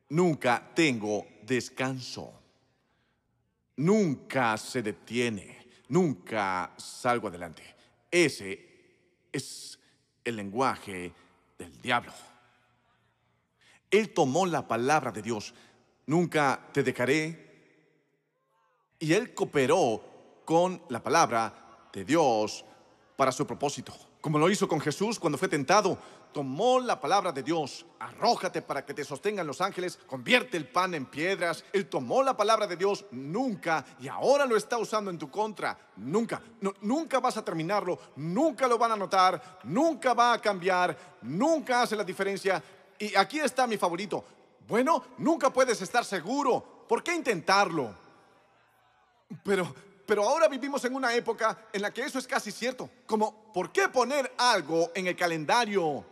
nunca tengo descanso, nunca se detiene, nunca salgo adelante. Ese es el lenguaje del diablo. Él tomó la palabra de Dios, nunca te dejaré, y él cooperó con la palabra de Dios para su propósito. Como lo hizo con Jesús cuando fue tentado, tomó la palabra de Dios, arrójate para que te sostengan los ángeles, convierte el pan en piedras. Él tomó la palabra de Dios nunca y ahora lo está usando en tu contra. Nunca, nunca vas a terminarlo, nunca lo van a notar, nunca va a cambiar, nunca hace la diferencia. Y aquí está mi favorito. Bueno, nunca puedes estar seguro. ¿Por qué intentarlo? Pero pero ahora vivimos en una época en la que eso es casi cierto. Como, ¿por qué poner algo en el calendario?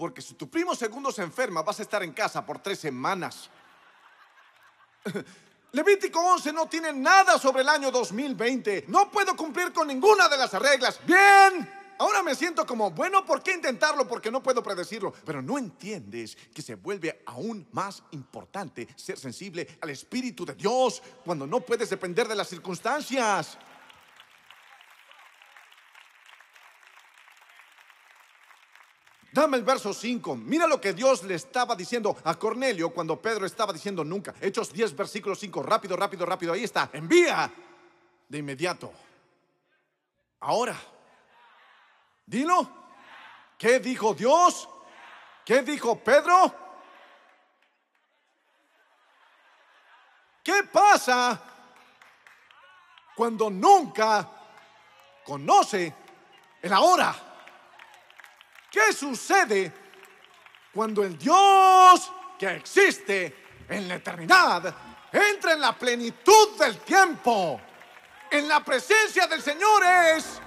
Porque si tu primo segundo se enferma, vas a estar en casa por tres semanas. Levítico 11 no tiene nada sobre el año 2020. No puedo cumplir con ninguna de las reglas. Bien. Ahora me siento como, bueno, ¿por qué intentarlo? Porque no puedo predecirlo. Pero no entiendes que se vuelve aún más importante ser sensible al Espíritu de Dios cuando no puedes depender de las circunstancias. Dame el verso 5. Mira lo que Dios le estaba diciendo a Cornelio cuando Pedro estaba diciendo nunca. Hechos 10, versículo 5. Rápido, rápido, rápido. Ahí está. Envía de inmediato. Ahora. Dilo. ¿Qué dijo Dios? ¿Qué dijo Pedro? ¿Qué pasa cuando nunca conoce el ahora? ¿Qué sucede cuando el Dios que existe en la eternidad entra en la plenitud del tiempo? En la presencia del Señor es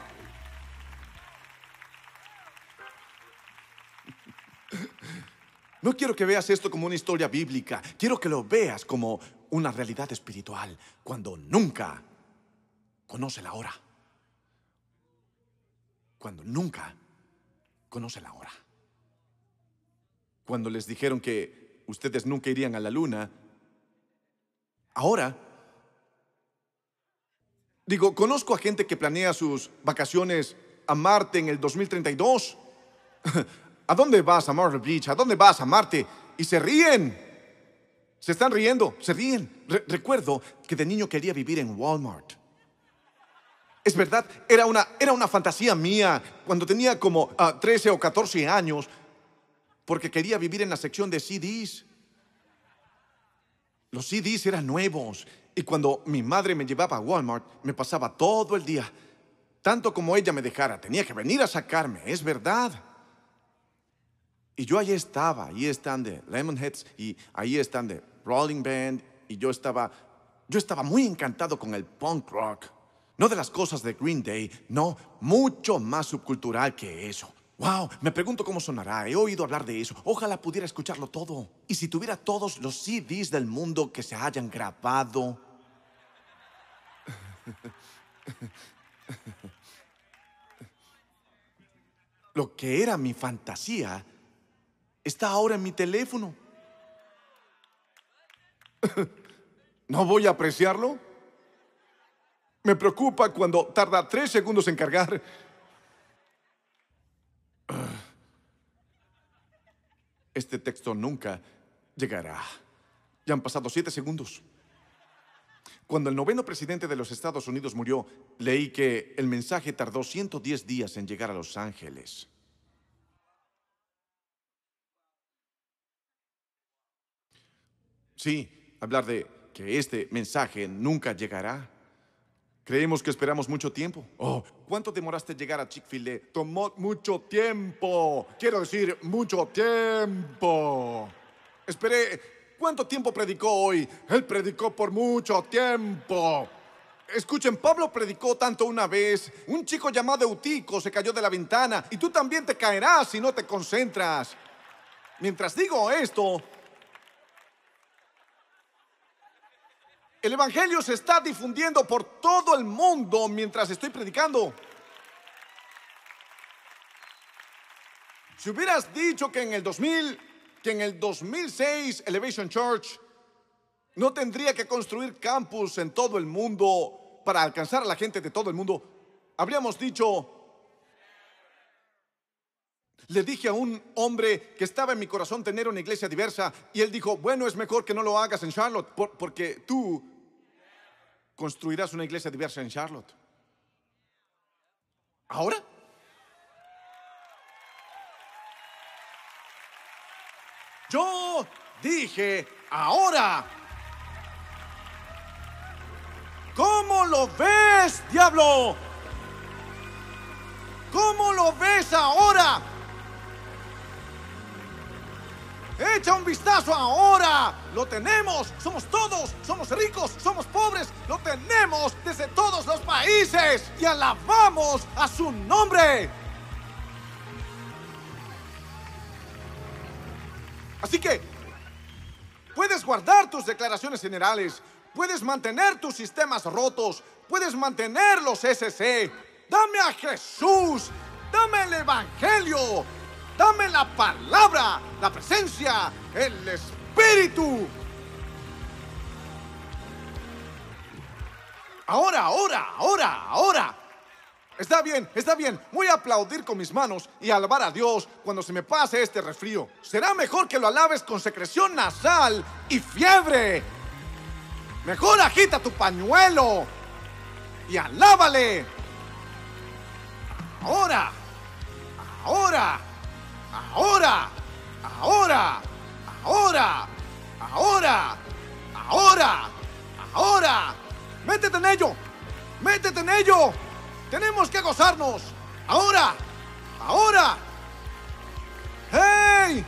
No quiero que veas esto como una historia bíblica, quiero que lo veas como una realidad espiritual, cuando nunca conoce la hora. Cuando nunca conoce la hora. Cuando les dijeron que ustedes nunca irían a la luna, ahora, digo, conozco a gente que planea sus vacaciones a Marte en el 2032. ¿A dónde vas a Myrtle Beach? ¿A dónde vas a Marte? Y se ríen. Se están riendo, se ríen. recuerdo que de niño quería vivir en Walmart. Es verdad, era una, era una fantasía mía cuando tenía como 13 ah, o 14 años, porque quería vivir en la sección de CDs. Los CDs eran nuevos y cuando mi madre me llevaba a Walmart, me pasaba todo el día. Tanto como ella me dejara, tenía que venir a sacarme, es verdad. Y yo ahí estaba, ahí están de Lemonheads y ahí están de Rolling Band y yo estaba, yo estaba muy encantado con el punk rock. No de las cosas de Green Day, no, mucho más subcultural que eso. Wow, me pregunto cómo sonará. He oído hablar de eso. Ojalá pudiera escucharlo todo. Y si tuviera todos los CDs del mundo que se hayan grabado. Lo que era mi fantasía está ahora en mi teléfono. ¿No voy a apreciarlo? Me preocupa cuando tarda tres segundos en cargar. Este texto nunca llegará. Ya han pasado siete segundos. Cuando el noveno presidente de los Estados Unidos murió, leí que el mensaje tardó 110 días en llegar a Los Ángeles. Sí, hablar de que este mensaje nunca llegará. Creemos que esperamos mucho tiempo. Oh, ¿cuánto demoraste llegar a Chick-fil-A? Tomó mucho tiempo. Quiero decir, mucho tiempo. Esperé. ¿Cuánto tiempo predicó hoy? Él predicó por mucho tiempo. escuchen, Pablo predicó tanto una vez. Un chico llamado Eutico se cayó de la ventana y tú también te caerás si no te concentras. Mientras digo esto, el Evangelio se está difundiendo por todo el mundo mientras estoy predicando. Si hubieras dicho que en el 2000, que en el 2006 Elevation Church no tendría que construir campus en todo el mundo para alcanzar a la gente de todo el mundo, habríamos dicho, le dije a un hombre que estaba en mi corazón tener una iglesia diversa y él dijo, bueno, es mejor que no lo hagas en Charlotte porque tú construirás una iglesia diversa en Charlotte. ¿Ahora? Yo dije, ahora. ¿Cómo lo ves, diablo? ¿Cómo lo ves ahora? Echa un vistazo ahora. Lo tenemos. Somos todos. Somos ricos. Somos pobres. Lo tenemos desde todos los países. Y alabamos a su nombre. Así que puedes guardar tus declaraciones generales, puedes mantener tus sistemas rotos, puedes mantener los SC. Dame a Jesús, dame el Evangelio, dame la palabra, la presencia, el Espíritu. Ahora, ahora, ahora, ahora. Está bien, está bien. Voy a aplaudir con mis manos y alabar a Dios cuando se me pase este resfrío. Será mejor que lo alabes con secreción nasal y fiebre. Mejor agita tu pañuelo y alábale. Ahora, ahora, ahora, ahora, ahora, ahora, ahora, ahora. Métete en ello, métete en ello. Tenemos que gozarnos. Ahora. Ahora. ¡Hey!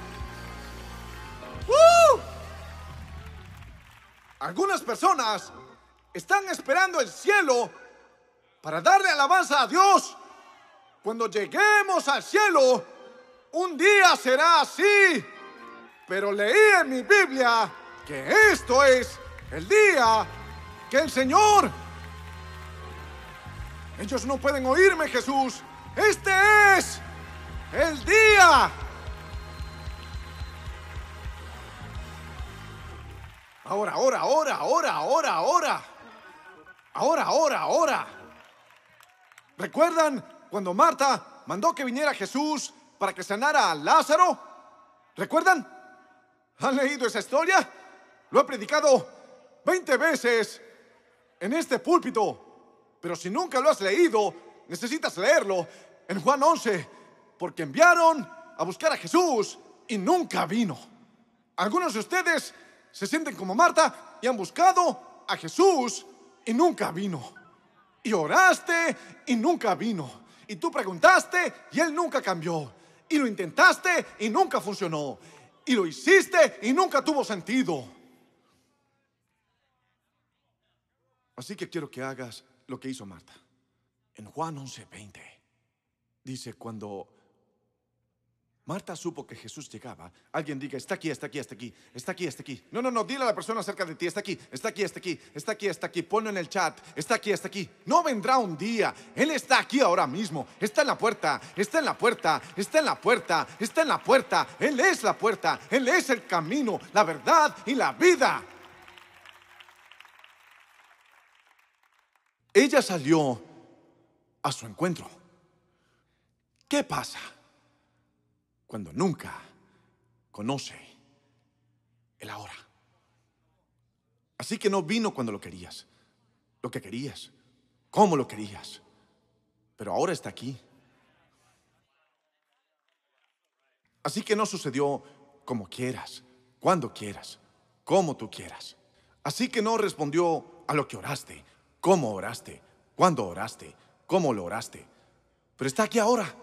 ¡Woo! Algunas personas están esperando el cielo para darle alabanza a Dios. Cuando lleguemos al cielo, un día será así. Pero leí en mi Biblia que esto es el día que el Señor ellos no pueden oírme, Jesús. Este es el día. Ahora, ahora, ahora, ahora, ahora, ahora. Ahora, ahora, ahora. ¿Recuerdan cuando Marta mandó que viniera Jesús para que sanara a Lázaro? ¿Recuerdan? ¿Han leído esa historia? Lo he predicado 20 veces en este púlpito. Pero si nunca lo has leído, necesitas leerlo en Juan 11, porque enviaron a buscar a Jesús y nunca vino. Algunos de ustedes se sienten como Marta y han buscado a Jesús y nunca vino. Y oraste y nunca vino. Y tú preguntaste y él nunca cambió. Y lo intentaste y nunca funcionó. Y lo hiciste y nunca tuvo sentido. Así que quiero que hagas lo que hizo Marta. En Juan 11:20 dice, cuando Marta supo que Jesús llegaba, alguien diga, está aquí, está aquí, está aquí, está aquí, está aquí. No, no, no, dile a la persona cerca de ti, está aquí, está aquí, está aquí, está aquí, está aquí, ponlo en el chat, está aquí, está aquí. No vendrá un día, Él está aquí ahora mismo, está en la puerta, está en la puerta, está en la puerta, está en la puerta, Él es la puerta, Él es el camino, la verdad y la vida. Ella salió a su encuentro. ¿Qué pasa cuando nunca conoce el ahora? Así que no vino cuando lo querías, lo que querías, cómo lo querías, pero ahora está aquí. Así que no sucedió como quieras, cuando quieras, como tú quieras. Así que no respondió a lo que oraste, cómo oraste, cuándo oraste, cómo lo oraste. Pero está aquí ahora.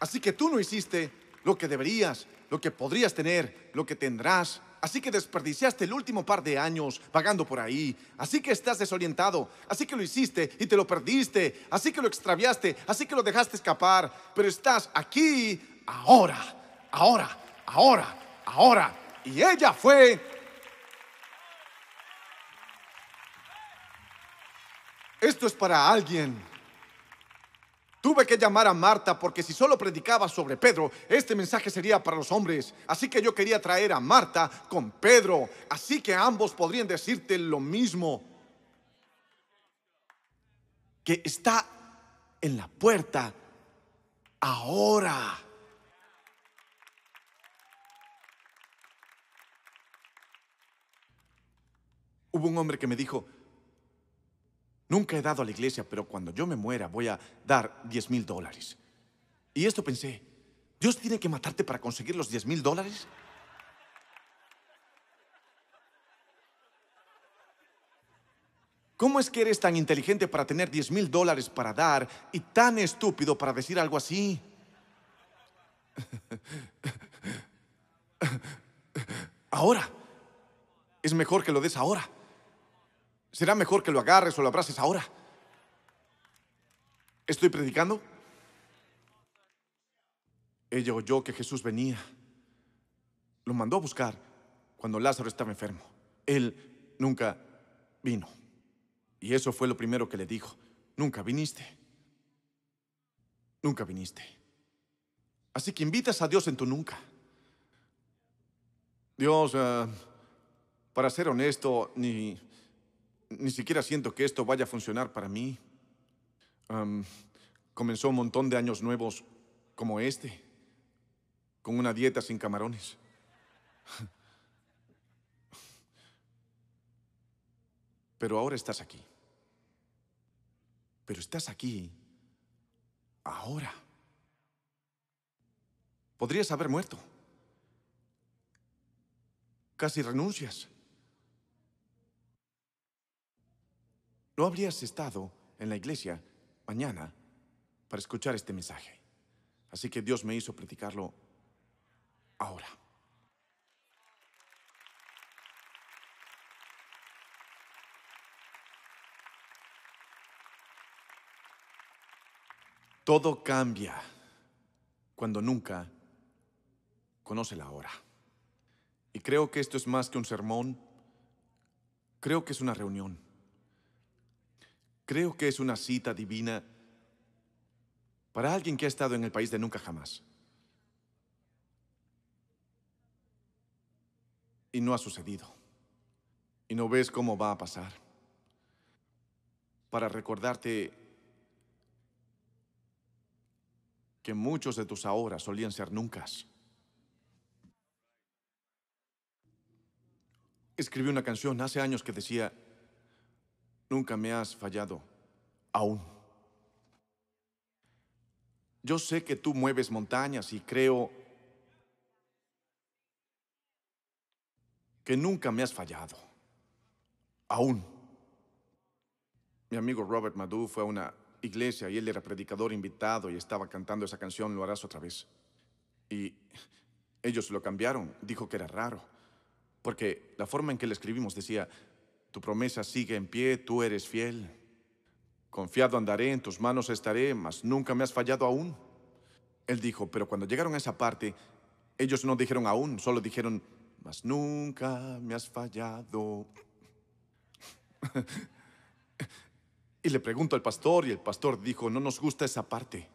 Así que tú no hiciste lo que deberías, lo que podrías tener, lo que tendrás. Así que desperdiciaste el último par de años vagando por ahí. Así que estás desorientado. Así que lo hiciste y te lo perdiste. Así que lo extraviaste. Así que lo dejaste escapar. Pero estás aquí ahora, ahora, ahora, ahora. Y ella fue... Esto es para alguien Tuve que llamar a Marta porque si solo predicaba sobre Pedro, este mensaje sería para los hombres. Así que yo quería traer a Marta con Pedro. Así que ambos podrían decirte lo mismo. Que está en la puerta ahora. Hubo un hombre que me dijo, Nunca he dado a la iglesia, pero cuando yo me muera voy a dar 10 mil dólares. Y esto pensé, ¿Dios tiene que matarte para conseguir los 10 mil dólares? ¿Cómo es que eres tan inteligente para tener 10 mil dólares para dar y tan estúpido para decir algo así? Ahora. Es mejor que lo des ahora. Será mejor que lo agarres o lo abraces ahora. ¿Estoy predicando? Ella oyó que Jesús venía. Lo mandó a buscar cuando Lázaro estaba enfermo. Él nunca vino. Y eso fue lo primero que le dijo. Nunca viniste. Nunca viniste. Así que invitas a Dios en tu nunca. Dios, eh, para ser honesto, ni ni siquiera siento que esto vaya a funcionar para mí. comenzó un montón de años nuevos como este, con una dieta sin camarones. Pero ahora estás aquí. Pero estás aquí ahora. Podrías haber muerto. Casi renuncias. No habrías estado en la iglesia mañana para escuchar este mensaje. Así que Dios me hizo predicarlo ahora. Todo cambia cuando nunca conoce la hora. Y creo que esto es más que un sermón, creo que es una reunión. Creo que es una cita divina para alguien que ha estado en el país de nunca jamás. Y no ha sucedido. Y no ves cómo va a pasar. Para recordarte que muchos de tus ahora solían ser nunca. Escribí una canción hace años que decía, Nunca me has fallado, aún. Yo sé que tú mueves montañas y creo que nunca me has fallado, aún. Mi amigo Robert Madu fue a una iglesia y él era predicador invitado y estaba cantando esa canción, lo harás otra vez. Y ellos lo cambiaron, dijo que era raro, porque la forma en que le escribimos decía, tu promesa sigue en pie, tú eres fiel. Confiado andaré, en tus manos estaré, mas nunca me has fallado aún. Él dijo, pero cuando llegaron a esa parte, ellos no dijeron aún, solo dijeron, mas nunca me has fallado. y le pregunto al pastor y el pastor dijo, no nos gusta esa parte.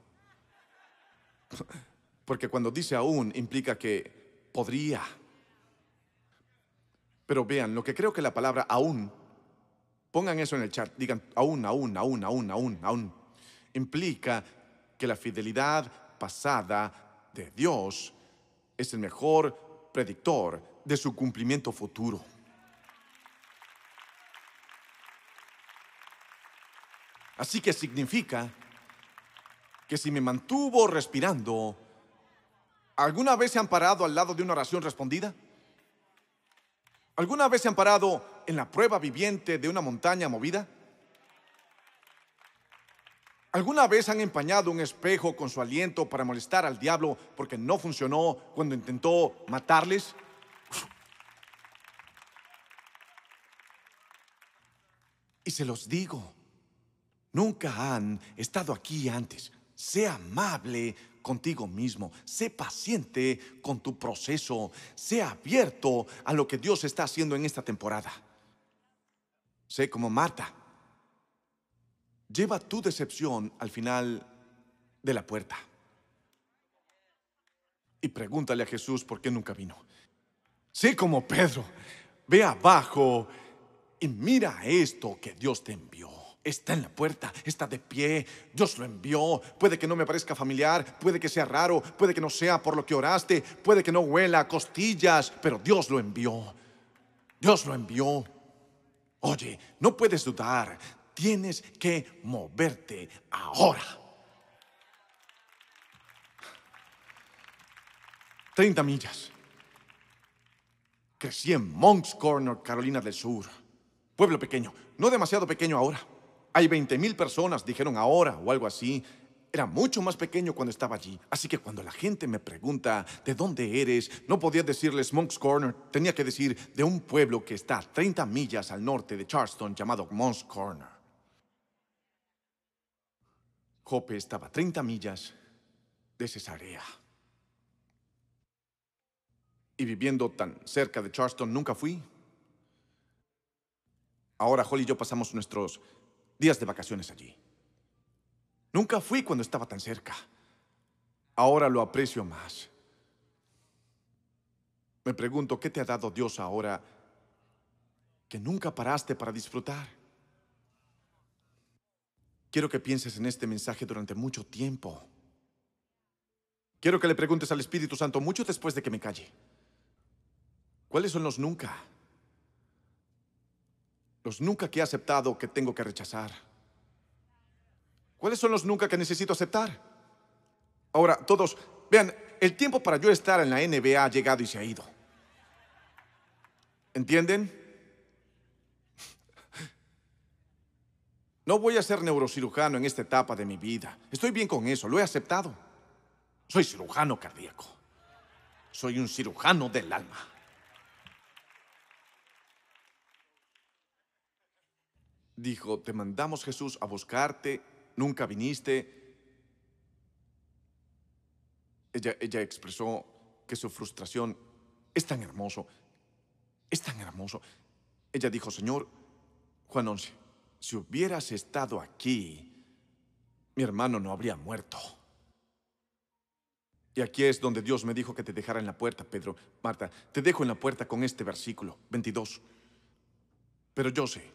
Porque cuando dice aún implica que podría. Pero vean, lo que creo que la palabra aún, pongan eso en el chat, digan aún, aún, aún, aún, aún, aún, implica que la fidelidad pasada de Dios es el mejor predictor de su cumplimiento futuro. Así que significa que si me mantuvo respirando, ¿alguna vez se han parado al lado de una oración respondida? ¿Alguna vez se han parado en la prueba viviente de una montaña movida? ¿Alguna vez han empañado un espejo con su aliento para molestar al diablo porque no funcionó cuando intentó matarles? Y se los digo, nunca han estado aquí antes. Sé amable contigo mismo, sé paciente con tu proceso, sé abierto a lo que Dios está haciendo en esta temporada. Sé como Marta. Lleva tu decepción al final de la puerta. Y pregúntale a Jesús por qué nunca vino. Sé como Pedro. Ve abajo y mira esto que Dios te envió. Está en la puerta, está de pie, Dios lo envió. Puede que no me parezca familiar, puede que sea raro, puede que no sea por lo que oraste, puede que no huela a costillas, pero Dios lo envió. Dios lo envió. Oye, no puedes dudar, tienes que moverte ahora. 30 millas. Crecí en Monk's Corner, Carolina del Sur. Pueblo pequeño, no demasiado pequeño ahora. Hay 20 mil personas, dijeron ahora o algo así. Era mucho más pequeño cuando estaba allí. Así que cuando la gente me pregunta de dónde eres, no podía decirles Monk's Corner. Tenía que decir de un pueblo que está a 30 millas al norte de Charleston llamado Monk's Corner. Jope estaba a 30 millas de Cesarea. Y viviendo tan cerca de Charleston, nunca fui. Ahora Holly y yo pasamos nuestros días de vacaciones allí. Nunca fui cuando estaba tan cerca. Ahora lo aprecio más. Me pregunto, ¿qué te ha dado Dios ahora que nunca paraste para disfrutar? Quiero que pienses en este mensaje durante mucho tiempo. Quiero que le preguntes al Espíritu Santo mucho después de que me calle. ¿Cuáles son los nunca? Los nunca que he aceptado que tengo que rechazar. ¿Cuáles son los nunca que necesito aceptar? Ahora, todos, vean, el tiempo para yo estar en la NBA ha llegado y se ha ido. ¿Entienden? No voy a ser neurocirujano en esta etapa de mi vida. Estoy bien con eso, lo he aceptado. Soy cirujano cardíaco. Soy un cirujano del alma. Dijo, te mandamos Jesús a buscarte, nunca viniste. Ella, ella expresó que su frustración es tan hermoso, es tan hermoso. Ella dijo, Señor, Juan 11, si hubieras estado aquí, mi hermano no habría muerto. Y aquí es donde Dios me dijo que te dejara en la puerta, Pedro. Marta, te dejo en la puerta con este versículo, 22. Pero yo sé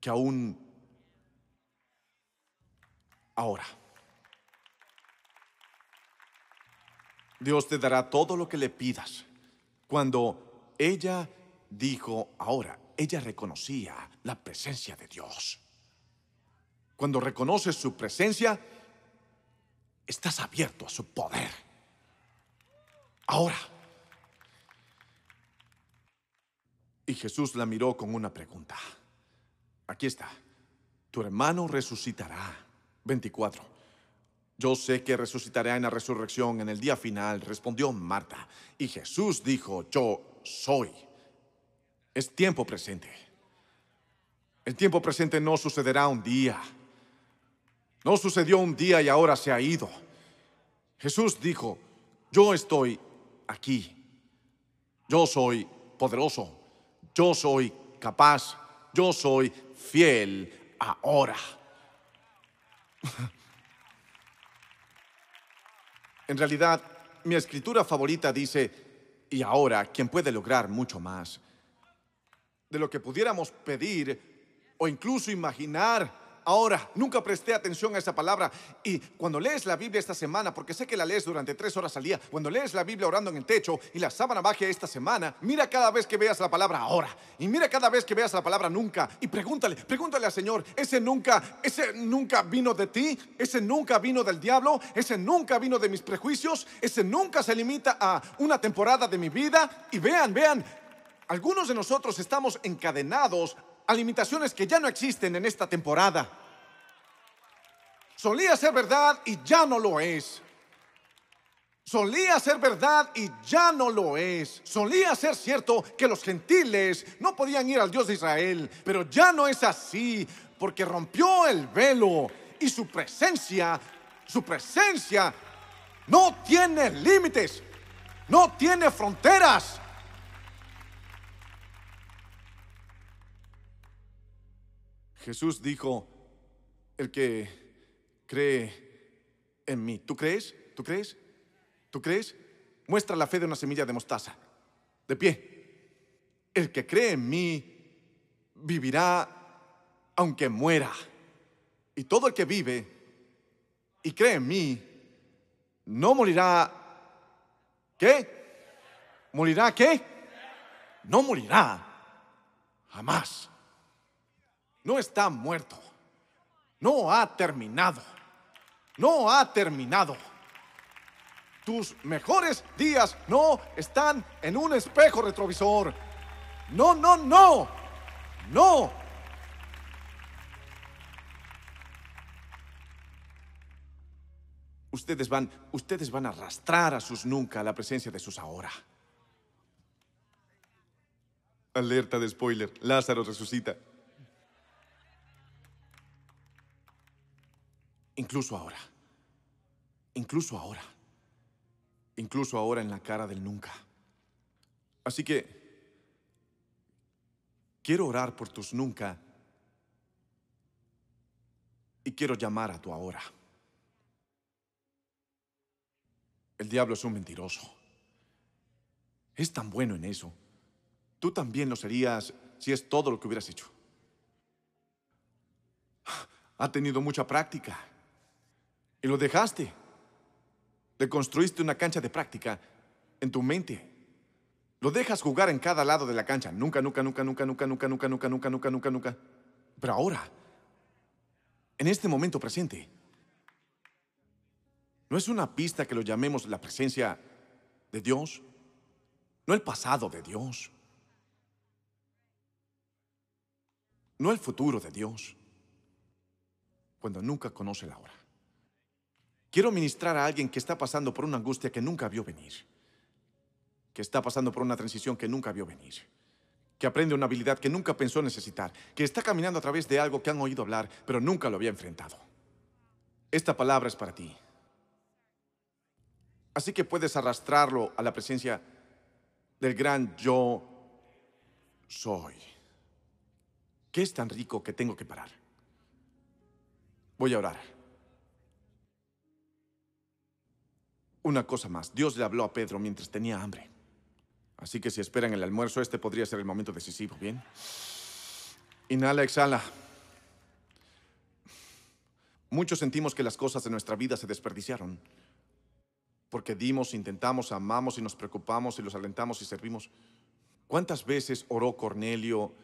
que aún ahora Dios te dará todo lo que le pidas. Cuando ella dijo ahora, ella reconocía la presencia de Dios. Cuando reconoces su presencia, estás abierto a su poder. Ahora. Y Jesús la miró con una pregunta. Aquí está. Tu hermano resucitará. 24. Yo sé que resucitará en la resurrección en el día final, respondió Marta. Y Jesús dijo, yo soy. Es tiempo presente. El tiempo presente no sucederá un día. No sucedió un día y ahora se ha ido. Jesús dijo, yo estoy aquí. Yo soy poderoso. Yo soy capaz. Yo soy fiel ahora. En realidad, mi escritura favorita dice, y ahora, quien puede lograr mucho más de lo que pudiéramos pedir o incluso imaginar Ahora, nunca presté atención a esa palabra. Y cuando lees la Biblia esta semana, porque sé que la lees durante tres horas al día, cuando lees la Biblia orando en el techo y la sábana baja esta semana, mira cada vez que veas la palabra ahora. Y mira cada vez que veas la palabra nunca. Y pregúntale, pregúntale al Señor, ese nunca, ese nunca vino de ti, ese nunca vino del diablo, ese nunca vino de mis prejuicios, ese nunca se limita a una temporada de mi vida y vean, vean, algunos de nosotros estamos encadenados a limitaciones que ya no existen en esta temporada. Solía ser verdad y ya no lo es. Solía ser verdad y ya no lo es. Solía ser cierto que los gentiles no podían ir al Dios de Israel, pero ya no es así, porque rompió el velo y su presencia, su presencia no tiene límites, no tiene fronteras. Jesús dijo, el que cree en mí. ¿Tú crees? ¿Tú crees? ¿Tú crees? Muestra la fe de una semilla de mostaza. De pie. El que cree en mí vivirá aunque muera. Y todo el que vive y cree en mí no morirá. ¿Qué? ¿Morirá qué? No morirá. Jamás. No está muerto. No ha terminado. No ha terminado. Tus mejores días no están en un espejo retrovisor. No, no, no. No. Ustedes van, ustedes van a arrastrar a sus nunca a la presencia de sus ahora. Alerta de spoiler. Lázaro resucita. Incluso ahora. Incluso ahora. Incluso ahora en la cara del nunca. Así que quiero orar por tus nunca y quiero llamar a tu ahora. El diablo es un mentiroso. Es tan bueno en eso. Tú también lo serías si es todo lo que hubieras hecho. Ha tenido mucha práctica. Y lo dejaste. Le construiste una cancha de práctica en tu mente. Lo dejas jugar en cada lado de la cancha. Nunca, nunca, nunca, nunca, nunca, nunca, nunca, nunca, nunca, nunca, nunca, nunca. Pero ahora, en este momento presente, ¿no es una pista que lo llamemos la presencia de Dios? No el pasado de Dios. No el futuro de Dios. Cuando nunca conoce la hora. Quiero ministrar a alguien que está pasando por una angustia que nunca vio venir, que está pasando por una transición que nunca vio venir, que aprende una habilidad que nunca pensó necesitar, que está caminando a través de algo que han oído hablar, pero nunca lo había enfrentado. Esta palabra es para ti. Así que puedes arrastrarlo a la presencia del gran yo soy. ¿Qué es tan rico que tengo que parar? Voy a orar. Una cosa más, Dios le habló a Pedro mientras tenía hambre. Así que si esperan el almuerzo, este podría ser el momento decisivo, ¿bien? Inhala, exhala. Muchos sentimos que las cosas de nuestra vida se desperdiciaron. Porque dimos, intentamos, amamos y nos preocupamos y los alentamos y servimos. ¿Cuántas veces oró Cornelio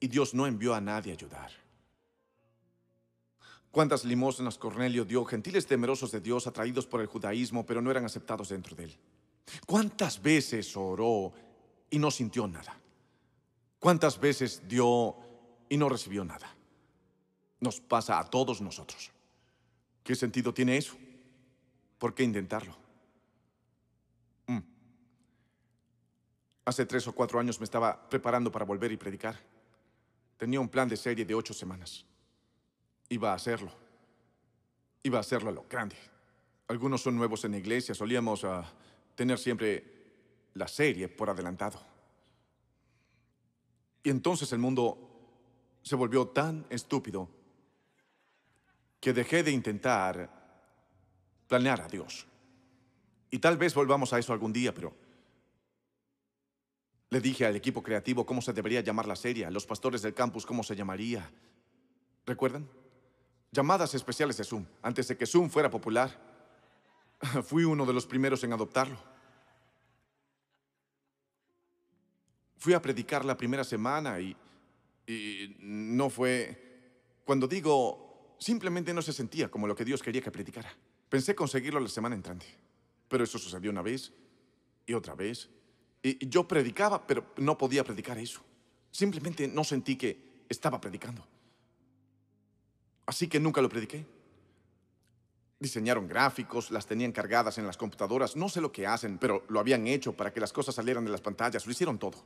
y Dios no envió a nadie a ayudar? ¿Cuántas limosnas Cornelio dio, gentiles temerosos de Dios, atraídos por el judaísmo, pero no eran aceptados dentro de él? ¿Cuántas veces oró y no sintió nada? ¿Cuántas veces dio y no recibió nada? Nos pasa a todos nosotros. ¿Qué sentido tiene eso? ¿Por qué intentarlo? Mm. Hace tres o cuatro años me estaba preparando para volver y predicar. Tenía un plan de serie de ocho semanas. Iba a hacerlo. Iba a hacerlo a lo grande. Algunos son nuevos en la iglesia. Solíamos ah, tener siempre la serie por adelantado. Y entonces el mundo se volvió tan estúpido que dejé de intentar planear a Dios. Y tal vez volvamos a eso algún día, pero le dije al equipo creativo cómo se debería llamar la serie, a los pastores del campus cómo se llamaría. ¿Recuerdan? Llamadas especiales de Zoom. Antes de que Zoom fuera popular, fui uno de los primeros en adoptarlo. Fui a predicar la primera semana y, no fue... Cuando digo, simplemente no se sentía como lo que Dios quería que predicara. Pensé conseguirlo la semana entrante, pero eso sucedió una vez y otra vez. Y yo predicaba, pero no podía predicar eso. Simplemente no sentí que estaba predicando. Así que nunca lo prediqué. Diseñaron gráficos, las tenían cargadas en las computadoras, no sé lo que hacen, pero lo habían hecho para que las cosas salieran de las pantallas, lo hicieron todo.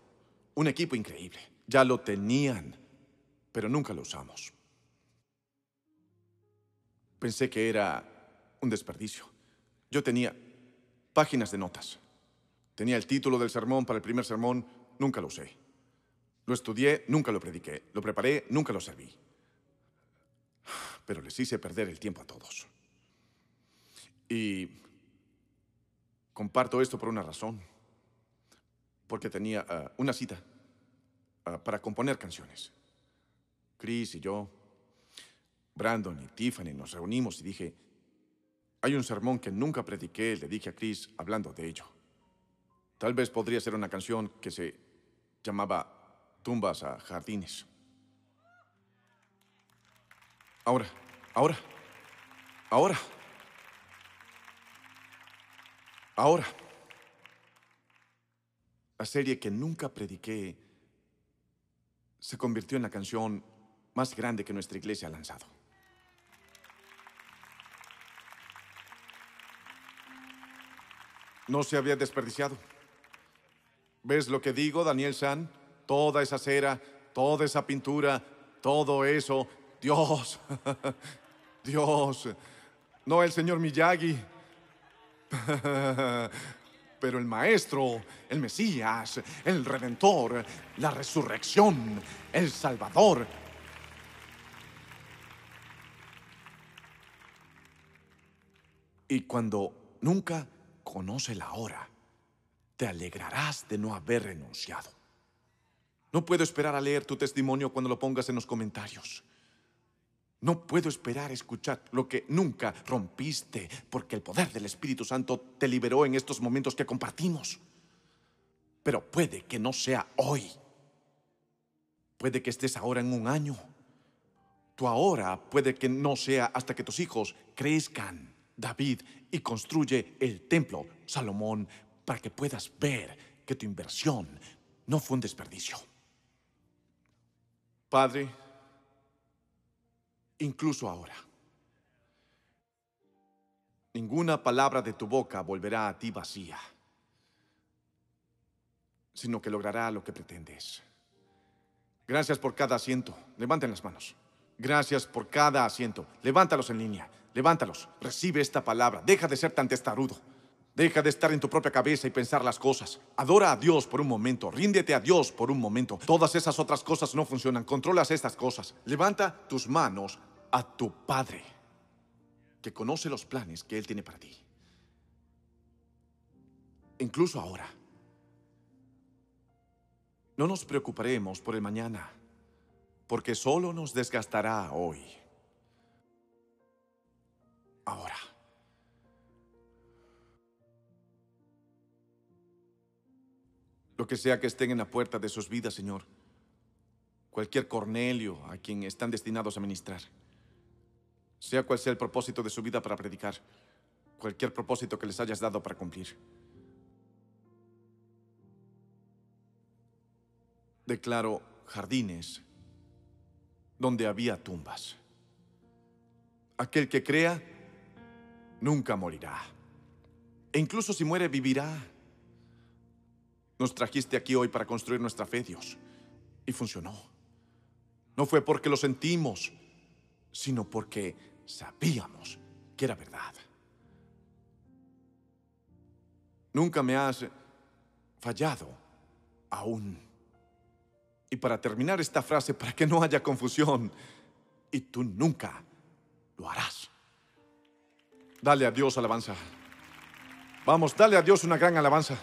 Un equipo increíble. Ya lo tenían, pero nunca lo usamos. Pensé que era un desperdicio. Yo tenía páginas de notas. Tenía el título del sermón para el primer sermón, nunca lo usé. Lo estudié, nunca lo prediqué. Lo preparé, nunca lo serví. Pero les hice perder el tiempo a todos. Y comparto esto por una razón. Porque tenía ah, una cita ah, para componer canciones. Chris y yo, Brandon y Tiffany nos reunimos y dije, hay un sermón que nunca prediqué, le dije a Chris hablando de ello. Tal vez podría ser una canción que se llamaba Tumbas a Jardines. Ahora, ahora, ahora. Ahora, la serie que nunca prediqué se convirtió en la canción más grande que nuestra iglesia ha lanzado. No se había desperdiciado. ¿Ves lo que digo, Daniel San? Toda esa cera, toda esa pintura, todo eso. Dios, Dios, no el señor Miyagi. Pero el Maestro, el Mesías, el Redentor, la resurrección, el Salvador. Y cuando nunca conoce la hora, te alegrarás de no haber renunciado. No puedo esperar a leer tu testimonio cuando lo pongas en los comentarios. No puedo esperar a escuchar lo que nunca rompiste, porque el poder del Espíritu Santo te liberó en estos momentos que compartimos. Pero puede que no sea hoy. Puede que estés ahora en un año. Tu ahora puede que no sea hasta que tus hijos crezcan. David y construye el templo, Salomón, para que puedas ver que tu inversión no fue un desperdicio. Padre, incluso ahora. Ninguna palabra de tu boca volverá a ti vacía, sino que logrará lo que pretendes. Gracias por cada asiento. Levanten las manos. Gracias por cada asiento. Levántalos en línea. Levántalos. Recibe esta palabra. Deja de ser tan testarudo. Deja de estar en tu propia cabeza y pensar las cosas. Adora a Dios por un momento. Ríndete a Dios por un momento. Todas esas otras cosas no funcionan. Controlas estas cosas. Levanta tus manos a tu Padre, que conoce los planes que Él tiene para ti. Incluso ahora. No nos preocuparemos por el mañana, porque solo nos desgastará hoy. Ahora. Lo que sea que estén en la puerta de sus vidas, Señor. Cualquier Cornelio a quien están destinados a ministrar. Sea cual sea el propósito de su vida para predicar. Cualquier propósito que les hayas dado para cumplir. Declaro jardines donde había tumbas. Aquel que crea nunca morirá. E incluso si muere, vivirá. Nos trajiste aquí hoy para construir nuestra fe, Dios. Y funcionó. No fue porque lo sentimos, sino porque sabíamos que era verdad. Nunca me has fallado aún. Y para terminar esta frase, para que no haya confusión, y tú nunca lo harás. Dale a Dios alabanza. Vamos, dale a Dios una gran alabanza.